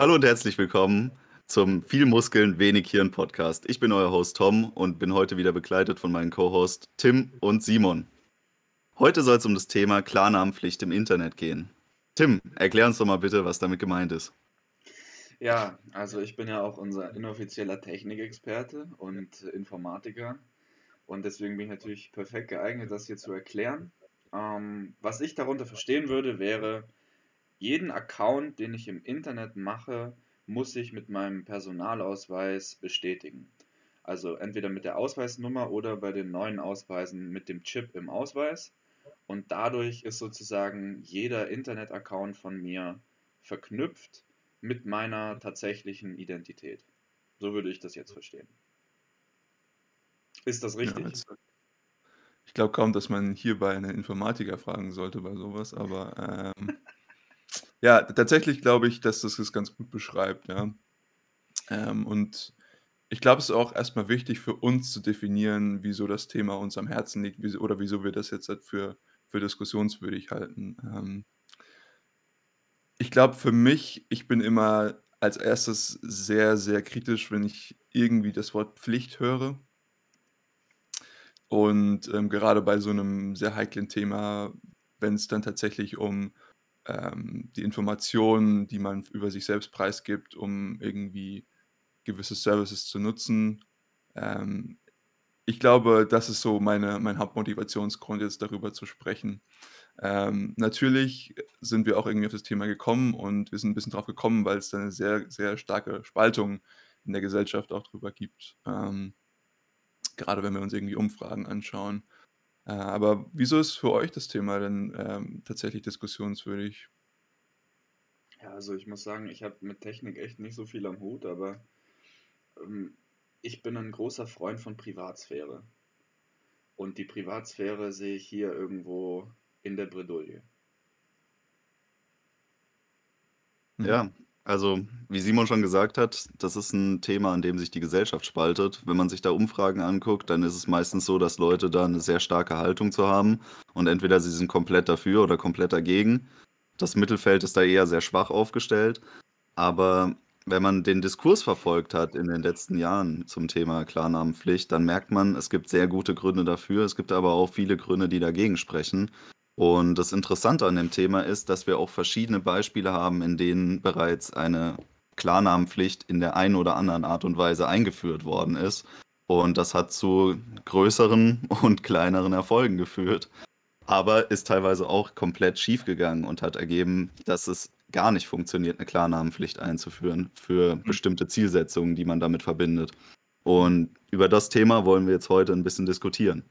Hallo und herzlich willkommen zum Viel Muskeln, wenig Hirn Podcast. Ich bin euer Host Tom und bin heute wieder begleitet von meinen Co-Hosts Tim und Simon. Heute soll es um das Thema Klarnamenpflicht im Internet gehen. Tim, erklär uns doch mal bitte, was damit gemeint ist. Ja, also ich bin ja auch unser inoffizieller Technikexperte und Informatiker und deswegen bin ich natürlich perfekt geeignet, das hier zu erklären. Ähm, was ich darunter verstehen würde, wäre, jeden Account, den ich im Internet mache, muss ich mit meinem Personalausweis bestätigen. Also entweder mit der Ausweisnummer oder bei den neuen Ausweisen mit dem Chip im Ausweis. Und dadurch ist sozusagen jeder Internet-Account von mir verknüpft mit meiner tatsächlichen Identität. So würde ich das jetzt verstehen. Ist das richtig? Ja, ich glaube kaum, dass man hierbei einen Informatiker fragen sollte bei sowas, aber ähm, ja, tatsächlich glaube ich, dass das es ganz gut beschreibt, ja. Ähm, und ich glaube, es ist auch erstmal wichtig für uns zu definieren, wieso das Thema uns am Herzen liegt, wieso oder wieso wir das jetzt halt für für diskussionswürdig halten. Ähm ich glaube für mich ich bin immer als Erstes sehr, sehr kritisch, wenn ich irgendwie das Wort Pflicht höre. Und, ähm, gerade bei so einem sehr heiklen Thema, wenn es dann tatsächlich um ähm, die Informationen, die man über sich selbst preisgibt, um irgendwie gewisse Services zu nutzen. Ähm, ich glaube, das ist so meine mein Hauptmotivationsgrund, jetzt darüber zu sprechen. Ähm, natürlich sind wir auch irgendwie auf das Thema gekommen und wir sind ein bisschen drauf gekommen, weil es da 'ne sehr, sehr starke Spaltung in der Gesellschaft auch drüber gibt. Ähm, grade wenn wir uns irgendwie Umfragen anschauen. Äh, aber wieso ist für euch das Thema denn, ähm, tatsächlich diskussionswürdig? Ja, also ich muss sagen, ich habe mit Technik echt nicht so viel am Hut, aber ähm, ich bin ein großer Freund von Privatsphäre. Und die Privatsphäre sehe ich hier irgendwo in der Bredouille. Ja, also, wie Simon schon gesagt hat, das ist ein Thema, an dem sich die Gesellschaft spaltet. Wenn man sich da Umfragen anguckt, dann ist es meistens so, dass Leute da eine sehr starke Haltung zu haben und entweder sie sind komplett dafür oder komplett dagegen. Das Mittelfeld ist da eher sehr schwach aufgestellt. Aber wenn man den Diskurs verfolgt hat in den letzten Jahren zum Thema Klarnamenpflicht, dann merkt man, es gibt sehr gute Gründe dafür. Es gibt aber auch viele Gründe, die dagegen sprechen. Und das Interessante an dem Thema ist, dass wir auch verschiedene Beispiele haben, in denen bereits eine Klarnamenpflicht in der einen oder anderen Art und Weise eingeführt worden ist. Und das hat zu größeren und kleineren Erfolgen geführt. Aber ist teilweise auch komplett schiefgegangen und hat ergeben, dass es gar nicht funktioniert, eine Klarnamenpflicht einzuführen für mhm. bestimmte Zielsetzungen, die man damit verbindet. Und über das Thema wollen wir jetzt heute ein bisschen diskutieren.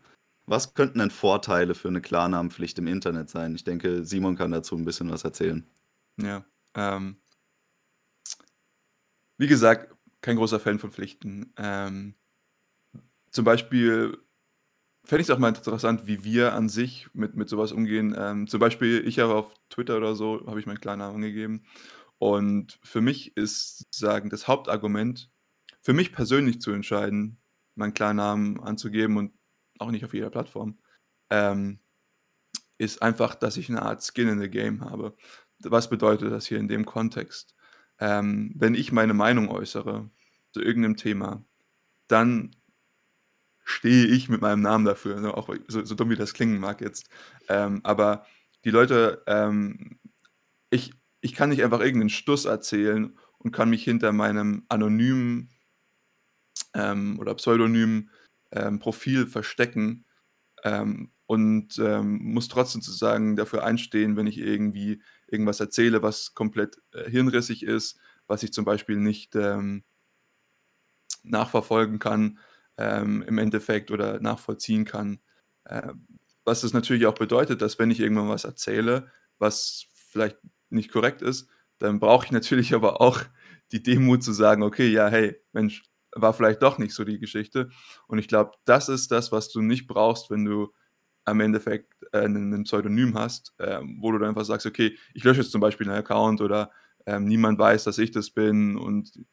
Was könnten denn Vorteile für eine Klarnamenpflicht im Internet sein? Ich denke, Simon kann dazu ein bisschen was erzählen. Ja, ähm wie gesagt, kein großer Fan von Pflichten. Ähm, zum Beispiel fände ich es auch mal interessant, wie wir an sich mit mit so umgehen. Ähm, zum Beispiel, ich habe auf Twitter oder so habe ich meinen Klarnamen angegeben. Und für mich ist sagen das Hauptargument, für mich persönlich zu entscheiden, meinen Klarnamen anzugeben und auch nicht auf jeder Plattform, ähm, ist einfach, dass ich eine Art Skin in the Game habe. Was bedeutet das hier in dem Kontext? Ähm, wenn ich meine Meinung äußere zu irgendeinem Thema, dann stehe ich mit meinem Namen dafür, ne? auch so, so dumm wie das klingen mag jetzt. Ähm, aber die Leute, ähm, ich, ich kann nicht einfach irgendeinen Stuss erzählen und kann mich hinter meinem anonymen ähm, oder pseudonymen ähm, Profil verstecken ähm, und ähm, muss trotzdem sozusagen dafür einstehen, wenn ich irgendwie irgendwas erzähle, was komplett äh, hirnrissig ist, was ich zum Beispiel nicht ähm, nachverfolgen kann ähm, im Endeffekt oder nachvollziehen kann. Äh, was das natürlich auch bedeutet, dass wenn ich irgendwann was erzähle, was vielleicht nicht korrekt ist, dann brauche ich natürlich aber auch die Demut zu sagen, okay, ja, hey, Mensch, war vielleicht doch nicht so die Geschichte. Und ich glaube, das ist das, was du nicht brauchst, wenn du am Endeffekt äh, ein Pseudonym hast, äh, wo du dann einfach sagst, okay, ich lösche jetzt zum Beispiel einen Account oder ähm, niemand weiß, dass ich das bin. Und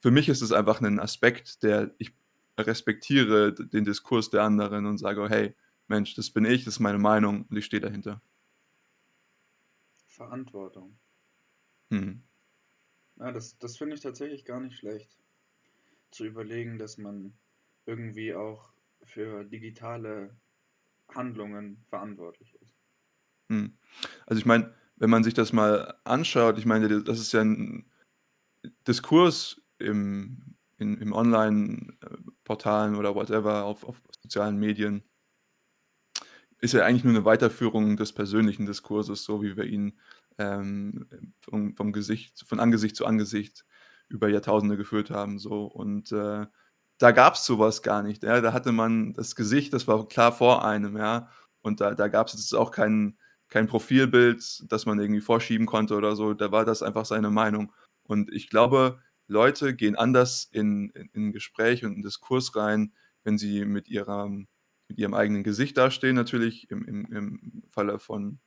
für mich ist es einfach ein Aspekt, der ich respektiere den Diskurs der anderen und sage, hey, Mensch, das bin ich, das ist meine Meinung und ich stehe dahinter. Verantwortung. Hm. Ja, das, das finde ich tatsächlich gar nicht schlecht. Zu überlegen, dass man irgendwie auch für digitale Handlungen verantwortlich ist. Hm. Also ich meine, wenn man sich das mal anschaut, ich meine, das ist ja ein Diskurs im, in, im Online-Portalen oder whatever, auf, auf sozialen Medien, ist ja eigentlich nur eine Weiterführung des persönlichen Diskurses, so wie wir ihn ähm, vom, vom Gesicht, von Angesicht zu Angesicht über Jahrtausende geführt haben. So. Und äh, da gab es sowas gar nicht. Ja? Da hatte man das Gesicht, das war klar vor einem, ja. Und da, da gab es jetzt auch kein, kein Profilbild, das man irgendwie vorschieben konnte oder so. Da war das einfach seine Meinung. Und ich glaube, Leute gehen anders in, in, in Gespräch und in Diskurs rein, wenn sie mit, ihrer, mit ihrem eigenen Gesicht dastehen, natürlich im, im, im Falle von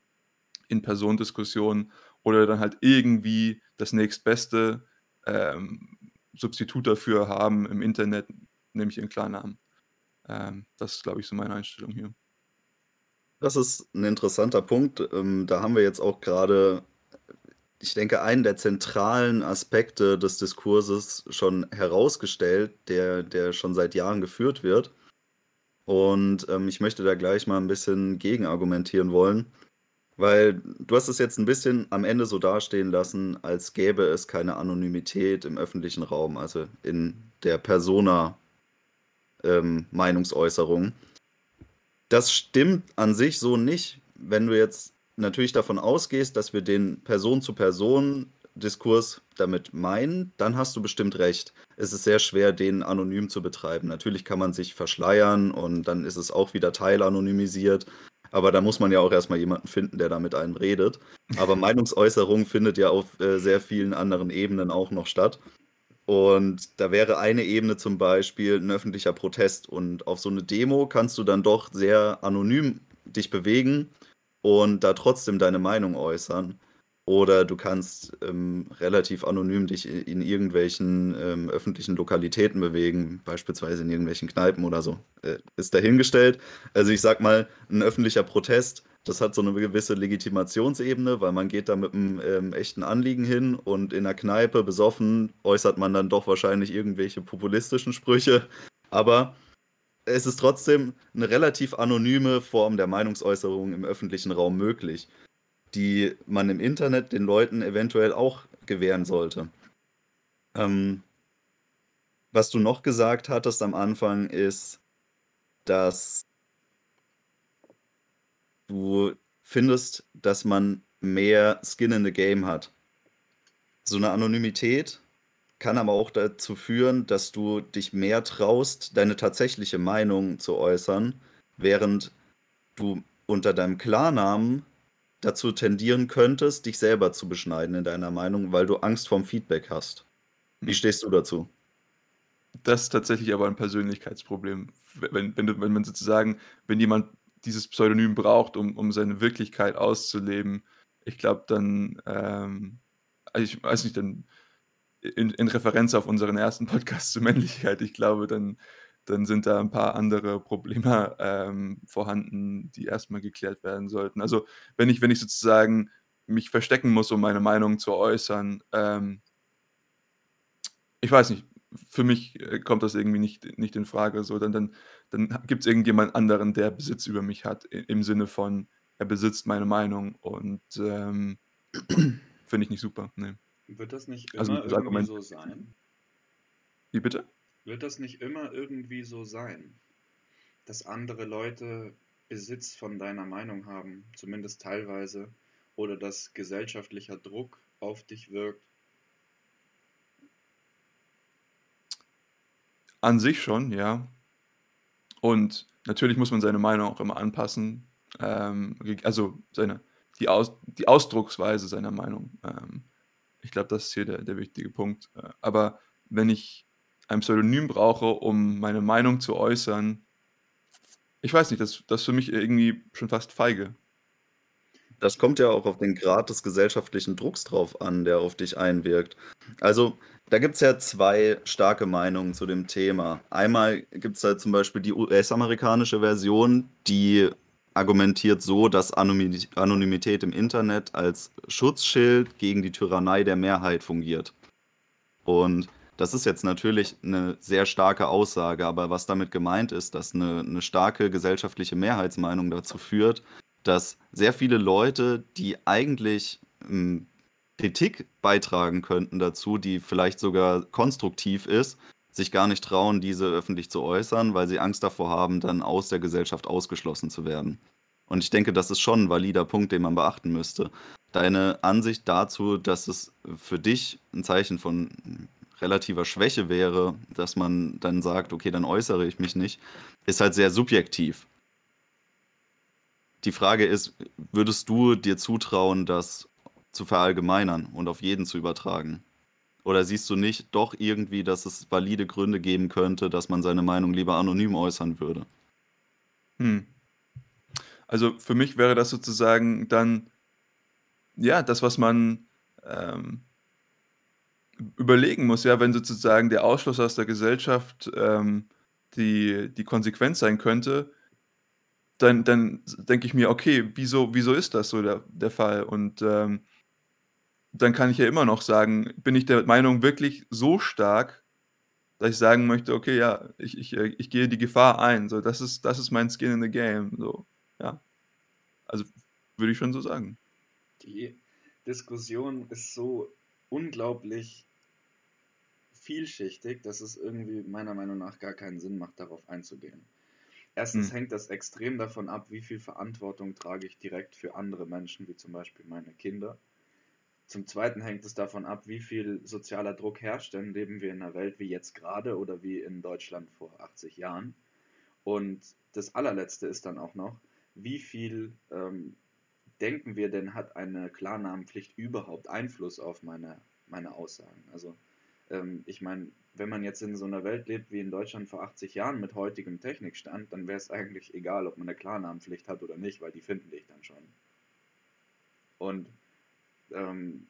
In-Person-Diskussionen oder dann halt irgendwie das nächstbeste ähm, Substitut dafür haben im Internet, nämlich ihren Klarnamen. Ähm, das ist, glaube ich, so meine Einstellung hier. Das ist ein interessanter Punkt. Ähm, da haben wir jetzt auch gerade, ich denke, einen der zentralen Aspekte des Diskurses schon herausgestellt, der, der schon seit Jahren geführt wird. Und ähm, ich möchte da gleich mal ein bisschen gegenargumentieren wollen, weil du hast es jetzt ein bisschen am Ende so dastehen lassen, als gäbe es keine Anonymität im öffentlichen Raum, also in der Persona ähm, Meinungsäußerung. Das stimmt an sich so nicht, wenn du jetzt natürlich davon ausgehst, dass wir den Person-zu-Person-Diskurs damit meinen, dann hast du bestimmt recht. Es ist sehr schwer, den anonym zu betreiben. Natürlich kann man sich verschleiern und dann ist es auch wieder teilanonymisiert. Aber da muss man ja auch erstmal jemanden finden, der da mit einem redet. Aber Meinungsäußerung findet ja auf äh, sehr vielen anderen Ebenen auch noch statt. Und da wäre eine Ebene zum Beispiel ein öffentlicher Protest. Und auf so eine Demo kannst du dann doch sehr anonym dich bewegen und da trotzdem deine Meinung äußern. Oder du kannst ähm, relativ anonym dich in irgendwelchen ähm, öffentlichen Lokalitäten bewegen, beispielsweise in irgendwelchen Kneipen oder so. Äh, ist dahingestellt. Also ich sag mal, ein öffentlicher Protest, das hat so eine gewisse Legitimationsebene, weil man geht da mit einem ähm, echten Anliegen hin und in der Kneipe besoffen äußert man dann doch wahrscheinlich irgendwelche populistischen Sprüche. Aber es ist trotzdem eine relativ anonyme Form der Meinungsäußerung im öffentlichen Raum möglich die man im Internet den Leuten eventuell auch gewähren sollte. Ähm, was du noch gesagt hattest am Anfang ist, dass du findest, dass man mehr Skin in the Game hat. So eine Anonymität kann aber auch dazu führen, dass du dich mehr traust, deine tatsächliche Meinung zu äußern, während du unter deinem Klarnamen dazu tendieren könntest, dich selber zu beschneiden in deiner Meinung, weil du Angst vorm Feedback hast. Wie hm. stehst du dazu? Das ist tatsächlich aber ein Persönlichkeitsproblem. Wenn, wenn, du, wenn man sozusagen, wenn jemand dieses Pseudonym braucht, um, um seine Wirklichkeit auszuleben, ich glaube dann, ähm, also ich weiß nicht, dann in, in Referenz auf unseren ersten Podcast zur Männlichkeit, ich glaube, dann dann sind da ein paar andere Probleme ähm, vorhanden, die erstmal geklärt werden sollten. Also wenn ich, wenn ich sozusagen mich verstecken muss, um meine Meinung zu äußern, ähm, ich weiß nicht, für mich äh, kommt das irgendwie nicht, nicht in Frage. So, dann, dann, dann gibt es irgendjemand anderen, der Besitz über mich hat, im Sinne von, er besitzt meine Meinung und ähm, finde ich nicht super. Nee. Wird das nicht also immer also, irgendwie Argument, so sein? Wie bitte? Wird das nicht immer irgendwie so sein, dass andere Leute Besitz von deiner Meinung haben, zumindest teilweise, oder dass gesellschaftlicher Druck auf dich wirkt? An sich schon, ja. Und natürlich muss man seine Meinung auch immer anpassen. Ähm, also seine, die, Aus, die Ausdrucksweise seiner Meinung. Ähm, ich glaube, das ist hier der, der wichtige Punkt. Äh, aber wenn ich ein Pseudonym brauche, um meine Meinung zu äußern, ich weiß nicht, das, das ist für mich irgendwie schon fast feige. Das kommt ja auch auf den Grad des gesellschaftlichen Drucks drauf an, der auf dich einwirkt. Also, da gibt es ja zwei starke Meinungen zu dem Thema. Einmal gibt es da zum Beispiel die US-amerikanische Version, die argumentiert so, dass Anonymität im Internet als Schutzschild gegen die Tyrannei der Mehrheit fungiert. Und das ist jetzt natürlich eine sehr starke Aussage, aber was damit gemeint ist, dass eine 'ne starke gesellschaftliche Mehrheitsmeinung dazu führt, dass sehr viele Leute, die eigentlich, hm, Kritik beitragen könnten dazu, die vielleicht sogar konstruktiv ist, sich gar nicht trauen, diese öffentlich zu äußern, weil sie Angst davor haben, dann aus der Gesellschaft ausgeschlossen zu werden. Und ich denke, das ist schon 'n valider Punkt, den man beachten müsste. Deine Ansicht dazu, dass es für dich ein Zeichen von relativer Schwäche wäre, dass man dann sagt: „Okay, dann äußere ich mich nicht“, ist halt sehr subjektiv. Die Frage ist, würdest du dir zutrauen, das zu verallgemeinern und auf jeden zu übertragen? Oder siehst du nicht doch irgendwie, dass es valide Gründe geben könnte, dass man seine Meinung lieber anonym äußern würde? Hm. Also, für mich wäre das sozusagen dann ja, das, was man, ähm überlegen muss, ja, wenn sozusagen der Ausschluss aus der Gesellschaft, ähm, die die Konsequenz sein könnte, dann dann denke ich mir: „Okay, wieso wieso ist das so der der Fall?“ Und, ähm dann kann ich ja immer noch sagen, bin ich der Meinung wirklich so stark, dass ich sagen möchte: „Okay, ja, ich ich, äh ich gehe die Gefahr ein.“ So, das ist das ist mein Skin in the Game, so, ja. Also, würde ich schon so sagen. Die Diskussion ist so unglaublich vielschichtig, dass es irgendwie meiner Meinung nach gar keinen Sinn macht, darauf einzugehen. Erstens Mhm. hängt das extrem davon ab, wie viel Verantwortung trage ich direkt für andere Menschen, wie zum Beispiel meine Kinder. Zum Zweiten hängt es davon ab, wie viel sozialer Druck herrscht, denn leben wir in einer Welt wie jetzt gerade oder wie in Deutschland vor 80 Jahren. Und das allerletzte ist dann auch noch, wie viel ähm, denken wir denn, hat eine Klarnamenpflicht überhaupt Einfluss auf meine, meine Aussagen? Also ähm, ich meine, wenn man jetzt in so einer Welt lebt wie in Deutschland vor 80 Jahren mit heutigem Technikstand, dann wäre es eigentlich egal, ob man eine Klarnamenpflicht hat oder nicht, weil die finden dich dann schon. Und ähm,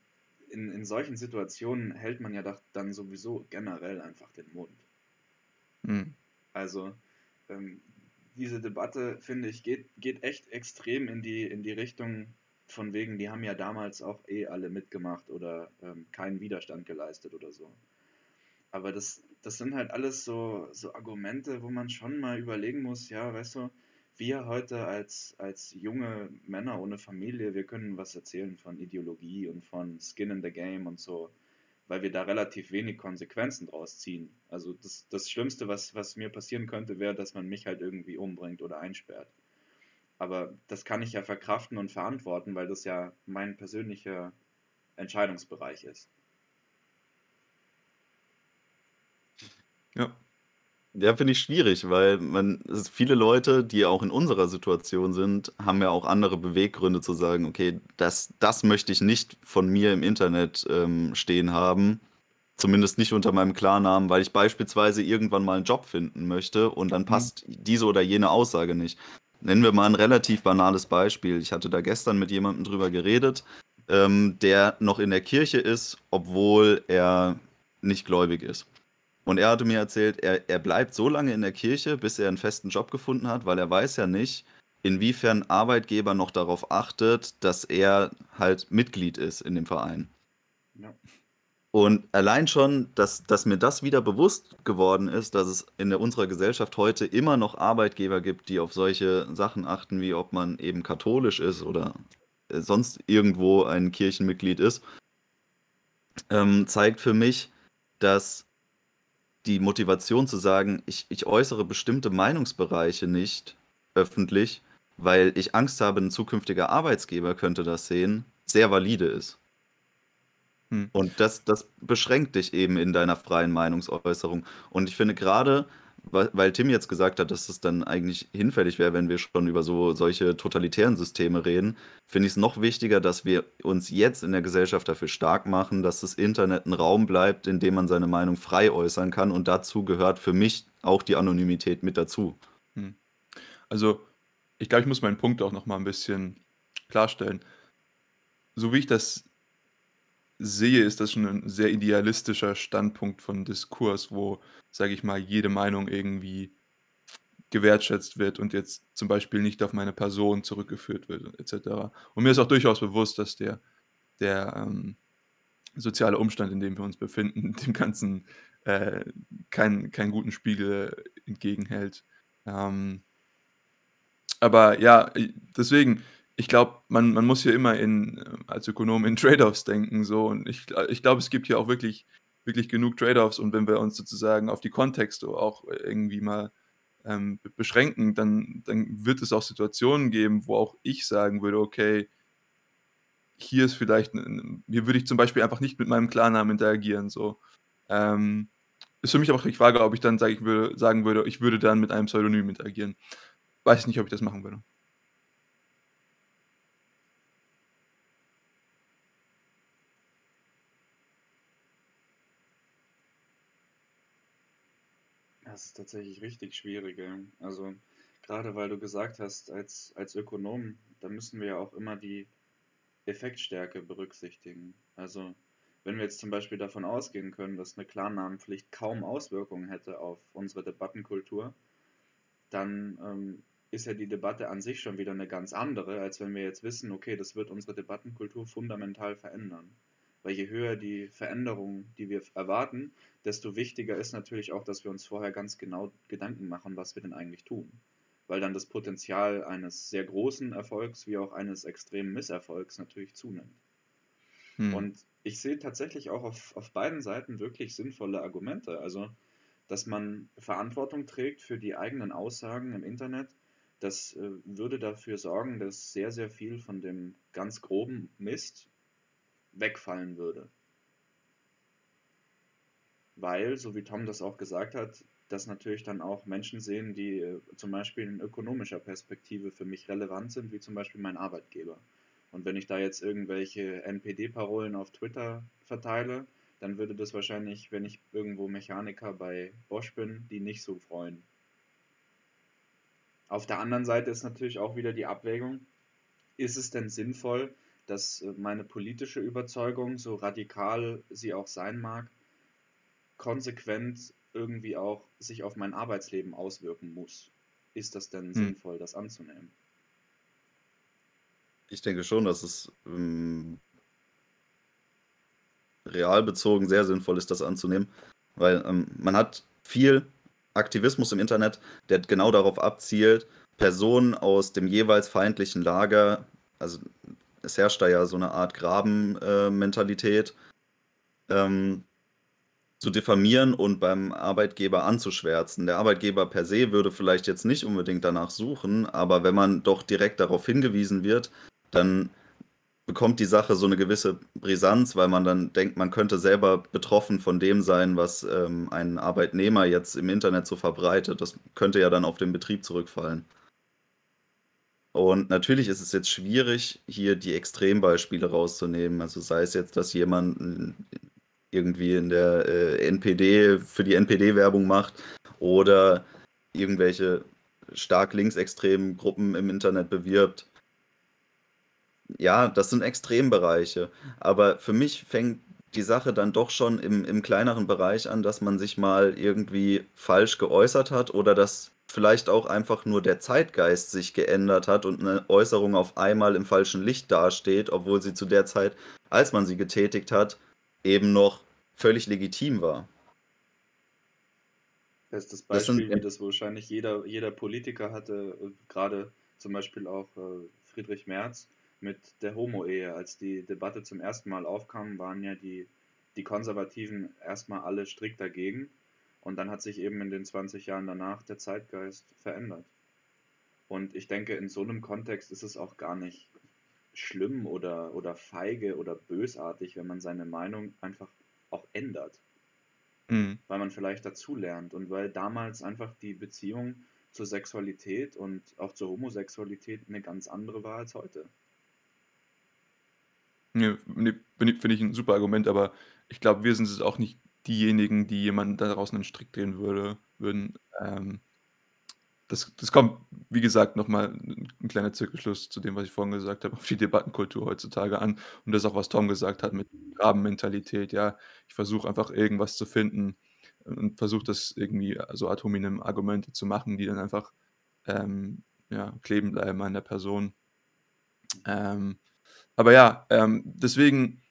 in, in solchen Situationen hält man ja dann sowieso generell einfach den Mund. Mhm. Also ähm, diese Debatte, finde ich, geht, geht echt extrem in die, in die Richtung von wegen, die haben ja damals auch eh alle mitgemacht oder ähm, keinen Widerstand geleistet oder so. Aber das, das sind halt alles so, so Argumente, wo man schon mal überlegen muss, ja, weißt du, wir heute als, als junge Männer ohne Familie, wir können was erzählen von Ideologie und von Skin in the Game und so, weil wir da relativ wenig Konsequenzen draus ziehen. Also das, das Schlimmste, was, was mir passieren könnte, wäre, dass man mich halt irgendwie umbringt oder einsperrt. Aber das kann ich ja verkraften und verantworten, weil das ja mein persönlicher Entscheidungsbereich ist. Ja. Ja, finde ich schwierig, weil man es viele Leute, die auch in unserer Situation sind, haben ja auch andere Beweggründe zu sagen: „Okay, das das möchte ich nicht von mir im Internet, ähm, stehen haben, zumindest nicht unter meinem Klarnamen, weil ich beispielsweise irgendwann mal einen Job finden möchte und dann Mhm. passt diese oder jene Aussage nicht.“ Nennen wir mal ein relativ banales Beispiel. Ich hatte da gestern mit jemandem drüber geredet, ähm, der noch in der Kirche ist, obwohl er nicht gläubig ist. Und er hatte mir erzählt, er, er bleibt so lange in der Kirche, bis er einen festen Job gefunden hat, weil er weiß ja nicht, inwiefern Arbeitgeber noch darauf achtet, dass er halt Mitglied ist in dem Verein. Ja. Und allein schon, dass, dass mir das wieder bewusst geworden ist, dass es in unserer Gesellschaft heute immer noch Arbeitgeber gibt, die auf solche Sachen achten, wie ob man eben katholisch ist oder äh, sonst irgendwo ein Kirchenmitglied ist, ähm, zeigt für mich, dass die Motivation zu sagen, ich, ich äußere bestimmte Meinungsbereiche nicht öffentlich, weil ich Angst habe, ein zukünftiger Arbeitsgeber könnte das sehen, sehr valide ist. Hm. Und das, das beschränkt dich eben in deiner freien Meinungsäußerung. Und ich finde gerade, weil, weil Tim jetzt gesagt hat, dass es dann eigentlich hinfällig wäre, wenn wir schon über so solche totalitären Systeme reden, finde ich es noch wichtiger, dass wir uns jetzt in der Gesellschaft dafür stark machen, dass das Internet ein Raum bleibt, in dem man seine Meinung frei äußern kann. Und dazu gehört für mich auch die Anonymität mit dazu. Hm. Also, ich glaube, ich muss meinen Punkt auch noch mal ein bisschen klarstellen. So wie ich das sehe, ist das schon ein sehr idealistischer Standpunkt von Diskurs, wo, sage ich mal, jede Meinung irgendwie gewertschätzt wird und jetzt zum Beispiel nicht auf meine Person zurückgeführt wird et cetera. Und mir ist auch durchaus bewusst, dass der der, ähm soziale Umstand, in dem wir uns befinden, dem Ganzen, äh, keinen keinen guten Spiegel entgegenhält. Ähm aber ja, deswegen, ich glaube, man man muss hier immer in äh, als Ökonom in Trade-offs denken so und ich ich glaube, es gibt hier auch wirklich wirklich genug Trade-offs und wenn wir uns sozusagen auf die Kontexte auch irgendwie mal, ähm, be beschränken, dann dann wird es auch Situationen geben, wo auch ich sagen würde: „Okay“ „hier ist vielleicht 'n 'n“ hier würde ich zum Beispiel einfach nicht mit meinem Klarnamen interagieren so. Ähm, ist für mich auch die Frage, ob ich dann, sage ich würde sagen würde, ich würde dann mit einem Pseudonym interagieren. Weiß ich nicht, ob ich das machen würde. Das ist tatsächlich richtig schwierig. Also, grade weil du gesagt hast, als als Ökonom, da müssen wir ja auch immer die Effektstärke berücksichtigen. Also, wenn wir jetzt zum Beispiel davon ausgehen können, dass 'ne Klarnamenpflicht kaum Auswirkungen hätte auf unsere Debattenkultur, dann, ähm, ist ja die Debatte an sich schon wieder 'ne ganz andere, als wenn wir jetzt wissen: „Okay, das wird unsere Debattenkultur fundamental verändern.“ Weil je höher die Veränderung, die wir erwarten, desto wichtiger ist natürlich auch, dass wir uns vorher ganz genau Gedanken machen, was wir denn eigentlich tun. Weil dann das Potenzial eines sehr großen Erfolgs wie auch eines extremen Misserfolgs natürlich zunimmt. Mhm. Und ich sehe tatsächlich auch auf auf beiden Seiten wirklich sinnvolle Argumente. Also, dass man Verantwortung trägt für die eigenen Aussagen im Internet, das, äh, würde dafür sorgen, dass sehr, sehr viel von dem ganz groben Mist wegfallen würde. Weil, so wie Tom das auch gesagt hat, das natürlich dann auch Menschen sehen, die, äh, zum Beispiel in ökonomischer Perspektive für mich relevant sind, wie zum Beispiel mein Arbeitgeber. Und wenn ich da jetzt irgendwelche NPD-Parolen auf Twitter verteile, dann würde das wahrscheinlich, wenn ich irgendwo Mechaniker bei Bosch bin, die nicht so freuen. Auf der anderen Seite ist natürlich auch wieder die Abwägung: Ist es denn sinnvoll, dass, äh, meine politische Überzeugung, so radikal sie auch sein mag, konsequent irgendwie auch sich auf mein Arbeitsleben auswirken muss? Ist das denn Mhm. sinnvoll, das anzunehmen? Ich denke schon, dass es, ähm real bezogen sehr sinnvoll ist, das anzunehmen, weil, ähm, man hat viel Aktivismus im Internet, der genau darauf abzielt, Personen aus dem jeweils feindlichen Lager also, es herrscht da ja so 'ne Art Graben äh, ähm, zu diffamieren und beim Arbeitgeber anzuschwärzen. Der Arbeitgeber per se würde vielleicht jetzt nicht unbedingt danach suchen, aber wenn man doch direkt darauf hingewiesen wird, dann bekommt die Sache so 'ne gewisse Brisanz, weil man dann denkt, man könnte selber betroffen von dem sein, was, ähm, ein Arbeitnehmer jetzt im Internet so verbreitet. Das könnte ja dann auf den Betrieb zurückfallen. Und natürlich ist es jetzt schwierig, hier die Extrembeispiele rauszunehmen. Also, sei es jetzt, dass jemand irgendwie in der, äh, NPD für die NPD Werbung macht oder irgendwelche stark linksextremen Gruppen im Internet bewirbt. Ja, das sind Extrembereiche, aber für mich fängt die Sache dann doch schon im im kleineren Bereich an, dass man sich mal irgendwie falsch geäußert hat oder dass vielleicht auch einfach nur der Zeitgeist sich geändert hat und 'ne Äußerung auf einmal im falschen Licht dasteht, obwohl sie zu der Zeit, als man sie getätigt hat, eben noch völlig legitim war. Bestes Das sind Beispiel, wie im das wahrscheinlich jeder jeder Politiker hatte, äh, grade zum Beispiel auch, äh, Friedrich Merz mit der Homo-Ehe. Als die Debatte zum 1. Mal aufkam, waren ja die die Konservativen erst mal alle strikt dagegen und dann hat sich eben in den 20 Jahren danach der Zeitgeist verändert. Und ich denke, in so 'nem Kontext ist es auch gar nicht schlimm oder oder feige oder bösartig, wenn man seine Meinung einfach auch ändert. Mhm. Weil man vielleicht dazulernt und weil damals einfach die Beziehung zur Sexualität und auch zur Homosexualität 'ne ganz andere war als heute. Ne, finde ich finde ich 'n super Argument, aber ich glaube, wir sind es auch nicht diejenigen, die jemanden daraus 'nen Strick drehen würde würden. Ähm, das das kommt, wie gesagt, noch mal 'n 'n kleiner Zirkelschluss zu dem, was ich vorhin gesagt habe, auf die Debattenkultur heutzutage an und das auch, was Tom gesagt hat mit Grabenmentalität, ja. Ich versuche einfach irgendwas zu finden und versuche das irgendwie so ad hominem Argumente zu machen, die dann einfach, ähm, ja, kleben bleiben an der Person. Ähm, aber ja, ähm, deswegen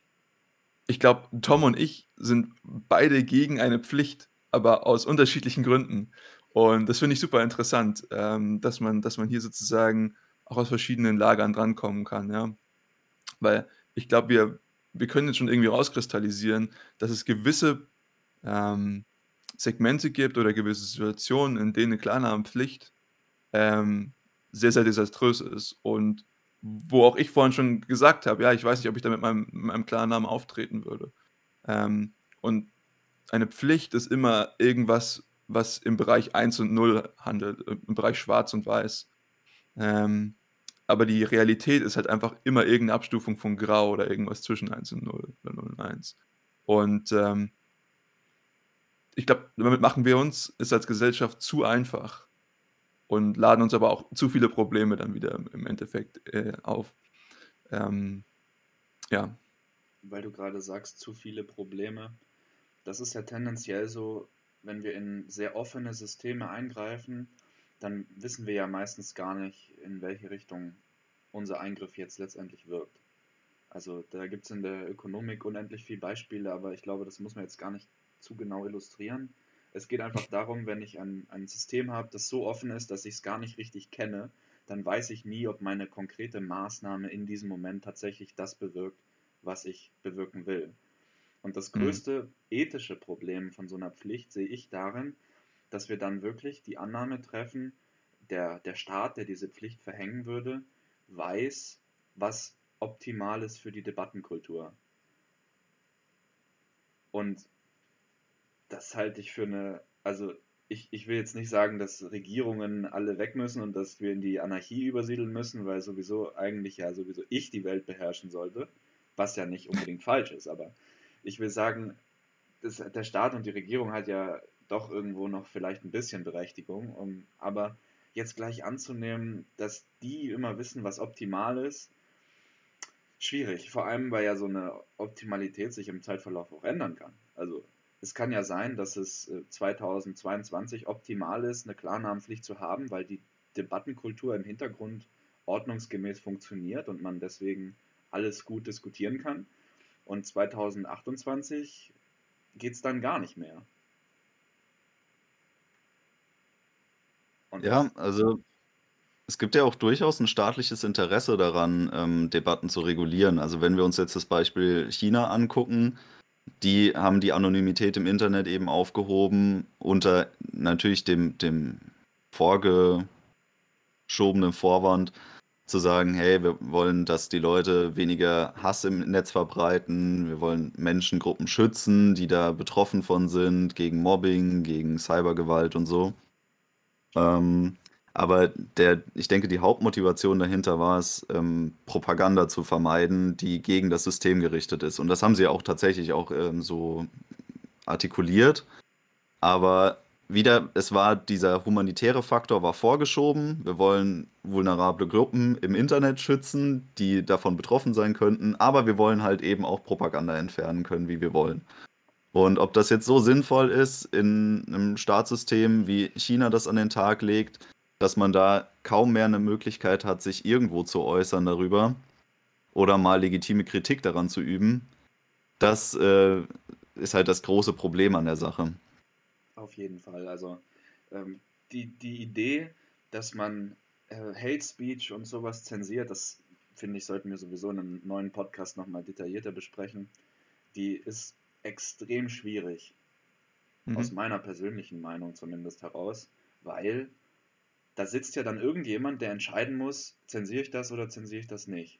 ich glaube, Tom und ich sind beide gegen eine Pflicht, aber aus unterschiedlichen Gründen. Und das finde ich super interessant, ähm, dass man dass man hier sozusagen auch aus verschiedenen Lagern drankommen kann, ja. Weil ich glaube, wir wir können jetzt schon irgendwie rauskristallisieren, dass es gewisse, ähm, Segmente gibt oder gewisse Situationen, in denen 'ne Klarnamenpflicht, ähm, sehr, sehr desaströs ist und wo auch ich vorhin schon gesagt habe: „Ja, ich weiß nicht, ob ich da mit meinem meinem Klarnamen auftreten würde.“ Ähm, und eine Pflicht ist immer irgendwas, was im Bereich 1 und 0 handelt, äh, im Bereich Schwarz und Weiß. Ähm, aber die Realität ist halt einfach immer irgend 'ne Abstufung von Grau oder irgendwas zwischen 1 und 0 oder 0 und 1. Und, ähm ich glaube, damit machen wir uns es als Gesellschaft zu einfach und laden uns aber auch zu viele Probleme dann wieder im Endeffekt, äh, auf. Ähm, ja. Weil du gerade sagst, zu viele Probleme. Das ist ja tendenziell so, wenn wir in sehr offene Systeme eingreifen, dann wissen wir ja meistens gar nicht, in welche Richtung unser Eingriff jetzt letztendlich wirkt. Also da gibt es in der Ökonomik unendlich viele Beispiele, aber ich glaube, das muss man jetzt gar nicht zu genau illustrieren. Es geht einfach darum, wenn ich ein, ein System habe, das so offen ist, dass ich es gar nicht richtig kenne, dann weiß ich nie, ob meine konkrete Maßnahme in diesem Moment tatsächlich das bewirkt, was ich bewirken will. Und das Mhm. größte ethische Problem von so einer Pflicht sehe ich darin, dass wir dann wirklich die Annahme treffen, der, der Staat, der diese Pflicht verhängen würde, weiß, was optimal ist für die Debattenkultur. Und das halte ich für eine, also ich, ich will jetzt nicht sagen, dass Regierungen alle weg müssen und dass wir in die Anarchie übersiedeln müssen, weil sowieso eigentlich ja sowieso ich die Welt beherrschen sollte, was ja nicht unbedingt falsch ist, aber ich will sagen, das, der Staat und die Regierung hat ja doch irgendwo noch vielleicht ein bisschen Berechtigung, um, aber jetzt gleich anzunehmen, dass die immer wissen, was optimal ist, schwierig. Vor allem, weil ja so eine Optimalität sich im Zeitverlauf auch ändern kann. Also es kann ja sein, dass es äh, 2022 optimal ist, eine Klarnamenpflicht zu haben, weil die Debattenkultur im Hintergrund ordnungsgemäß funktioniert und man deswegen alles gut diskutieren kann. Und 2028 geht es dann gar nicht mehr. Und Ja, also es gibt ja auch durchaus ein staatliches Interesse daran, ähm, Debatten zu regulieren. Also wenn wir uns jetzt das Beispiel China angucken, die haben die Anonymität im Internet eben aufgehoben unter natürlich dem, dem vorgeschobenen Vorwand zu sagen, hey, wir wollen, dass die Leute weniger Hass im Netz verbreiten, wir wollen Menschengruppen schützen, die da betroffen von sind, gegen Mobbing, gegen Cybergewalt und so. Ähm, aber der, ich denke, die Hauptmotivation dahinter war es, ähm, Propaganda zu vermeiden, die gegen das System gerichtet ist. Und das haben sie auch tatsächlich auch ähm, so artikuliert. Aber wieder, es war dieser humanitäre Faktor war vorgeschoben. Wir wollen vulnerable Gruppen im Internet schützen, die davon betroffen sein könnten. Aber wir wollen halt eben auch Propaganda entfernen können, wie wir wollen. Und ob das jetzt so sinnvoll ist in einem Staatssystem, wie China das an den Tag legt, dass man da kaum mehr eine Möglichkeit hat, sich irgendwo zu äußern darüber oder mal legitime Kritik daran zu üben, das äh, ist halt das große Problem an der Sache. auf jeden Fall. Also ähm, die, die Idee, dass man äh, Hate Speech und sowas zensiert, das finde ich, sollten wir sowieso in einem neuen Podcast nochmal detaillierter besprechen. Die ist extrem schwierig, aus Mhm. meiner persönlichen Meinung zumindest heraus, weil da sitzt ja dann irgendjemand, der entscheiden muss, zensiere ich das oder zensiere ich das nicht.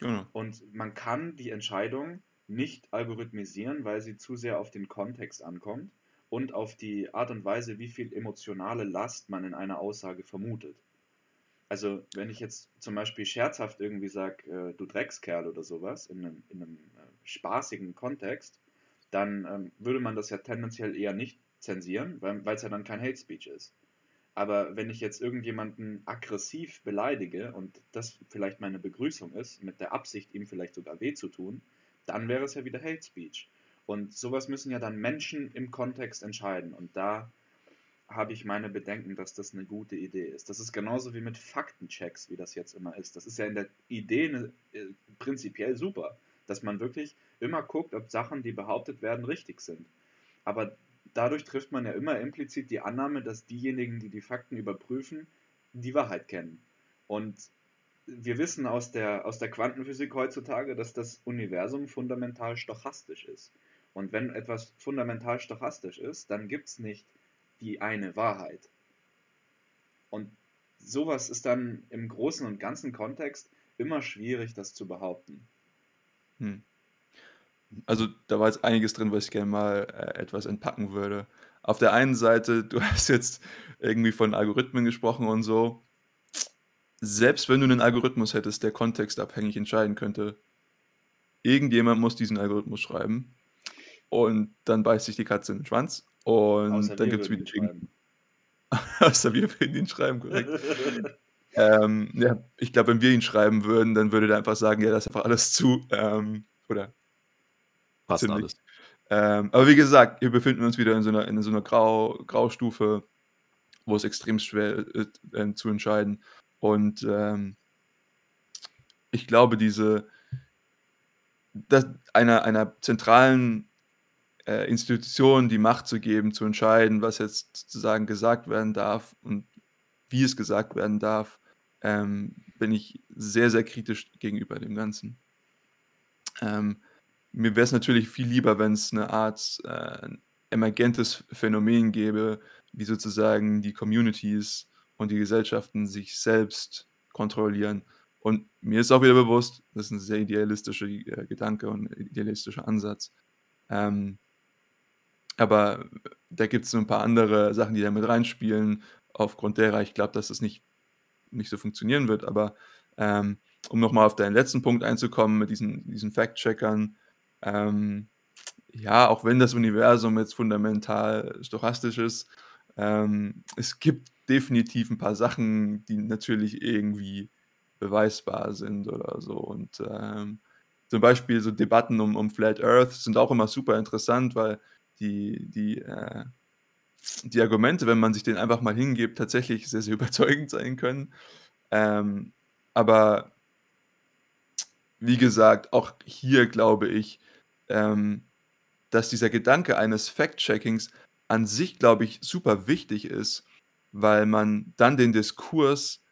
Genau. Und man kann die Entscheidung nicht algorithmisieren, weil sie zu sehr auf den Kontext ankommt und auf die Art und Weise, wie viel emotionale Last man in einer Aussage vermutet. Also, wenn ich jetzt zum Beispiel scherzhaft irgendwie sage, äh, du Dreckskerl oder sowas, in einem, in einem äh, spaßigen Kontext, dann ähm, würde man das ja tendenziell eher nicht zensieren, weil es ja dann kein Hate Speech ist. Aber wenn ich jetzt irgendjemanden aggressiv beleidige und das vielleicht meine Begrüßung ist, mit der Absicht, ihm vielleicht sogar weh zu tun, dann wäre es ja wieder Hate Speech. Und sowas müssen ja dann Menschen im Kontext entscheiden. Und da habe ich meine Bedenken, dass das eine gute Idee ist. Das ist genauso wie mit Faktenchecks, wie das jetzt immer ist. Das ist ja in der Idee eine, äh, prinzipiell super. dass man wirklich immer guckt, ob Sachen, die behauptet werden, richtig sind. Aber dadurch trifft man ja immer implizit die Annahme, dass diejenigen, die die Fakten überprüfen, die Wahrheit kennen. Und wir wissen aus der, aus der Quantenphysik heutzutage, dass das Universum fundamental stochastisch ist. Und wenn etwas fundamental stochastisch ist, dann gibt es nicht die eine Wahrheit. Und sowas ist dann im großen und ganzen Kontext immer schwierig, das zu behaupten. Hm. Also da war jetzt einiges drin, was ich gerne mal äh, etwas entpacken würde. Auf der einen Seite, du hast jetzt irgendwie von Algorithmen gesprochen und so. Selbst wenn du einen Algorithmus hättest, der kontextabhängig entscheiden könnte, irgendjemand muss diesen Algorithmus schreiben und dann beißt sich die Katze in den Schwanz und Außer dann gibt es wieder. Außer wir würden ihn schreiben, korrekt. Ähm, ja, ich glaube, wenn wir ihn schreiben würden, dann würde der einfach sagen, ja, das ist einfach alles zu. Ähm, oder Fast ziemlich. alles. Ähm, aber wie gesagt, wir befinden uns wieder in so einer, in so einer Grau, Graustufe, wo es extrem schwer ist, äh, zu entscheiden. Und ähm, ich glaube, diese das, einer, einer zentralen äh, Institution die Macht zu geben, zu entscheiden, was jetzt sozusagen gesagt werden darf und wie es gesagt werden darf, ähm, bin ich sehr, sehr kritisch gegenüber dem Ganzen. Ähm, mir wäre es natürlich viel lieber, wenn es eine Art äh, emergentes Phänomen gäbe, wie sozusagen die Communities und die Gesellschaften sich selbst kontrollieren. Und mir ist auch wieder bewusst, das ist ein sehr idealistischer äh, Gedanke und idealistischer Ansatz. Ähm, aber da gibt es so ein paar andere Sachen, die da mit reinspielen, aufgrund derer ich glaube, dass das nicht, nicht so funktionieren wird. Aber ähm, um nochmal auf deinen letzten Punkt einzukommen mit diesen, diesen Fact-Checkern, ähm, ja, auch wenn das Universum jetzt fundamental stochastisch ist, ähm, es gibt definitiv ein paar Sachen, die natürlich irgendwie beweisbar sind oder so. Und ähm, zum Beispiel so Debatten um, um Flat Earth sind auch immer super interessant, weil die, die, äh, die Argumente, wenn man sich den einfach mal hingibt, tatsächlich sehr, sehr überzeugend sein können. Ähm, aber wie gesagt, auch hier glaube ich, ähm, dass dieser Gedanke eines Fact-Checkings an sich, glaube ich, super wichtig ist, weil man dann den Diskurs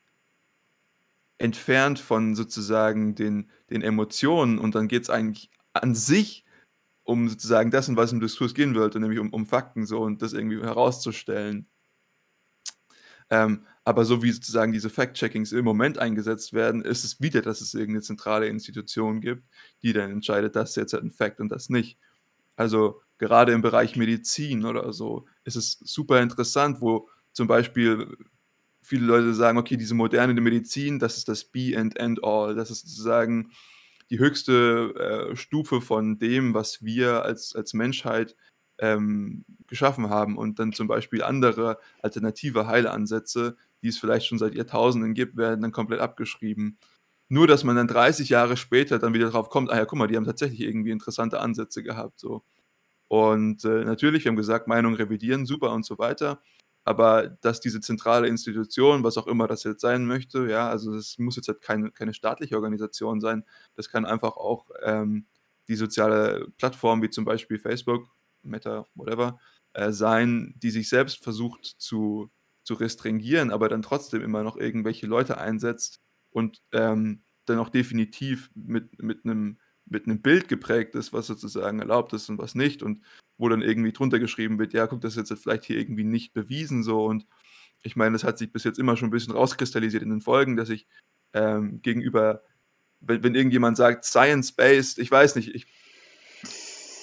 entfernt von sozusagen den, den Emotionen und dann geht es eigentlich an sich um sozusagen das, um was im Diskurs gehen wird, nämlich um, um Fakten so und das irgendwie herauszustellen. Ähm, aber so wie sozusagen diese Fact-Checkings im Moment eingesetzt werden, ist es wieder, dass es irgendeine zentrale Institution gibt, die dann entscheidet, das ist jetzt ein Fact und das nicht. Also gerade im Bereich Medizin oder so ist es super interessant, wo zum Beispiel viele Leute sagen, okay, diese moderne Medizin, das ist das Be and End All, das ist sozusagen die höchste äh, Stufe von dem, was wir als, als Menschheit ähm, geschaffen haben und dann zum Beispiel andere alternative Heilansätze, die es vielleicht schon seit Jahrtausenden gibt, werden dann komplett abgeschrieben. Nur, dass man dann 30 Jahre später dann wieder drauf kommt, ah ja, guck mal, die haben tatsächlich irgendwie interessante Ansätze gehabt. So. Und äh, natürlich, wir haben gesagt, Meinung revidieren, super und so weiter. Aber dass diese zentrale Institution, was auch immer das jetzt sein möchte, ja, also es muss jetzt halt keine, keine staatliche Organisation sein, das kann einfach auch ähm, die soziale Plattform wie zum Beispiel Facebook, Meta, whatever, äh, sein, die sich selbst versucht zu, zu restringieren, aber dann trotzdem immer noch irgendwelche Leute einsetzt und ähm, dann auch definitiv mit, mit einem mit einem Bild geprägt ist, was sozusagen erlaubt ist und was nicht und wo dann irgendwie drunter geschrieben wird, ja, guck, das ist jetzt vielleicht hier irgendwie nicht bewiesen so. Und ich meine, das hat sich bis jetzt immer schon ein bisschen rauskristallisiert in den Folgen, dass ich ähm, gegenüber, wenn, wenn irgendjemand sagt, science-based, ich weiß nicht, ich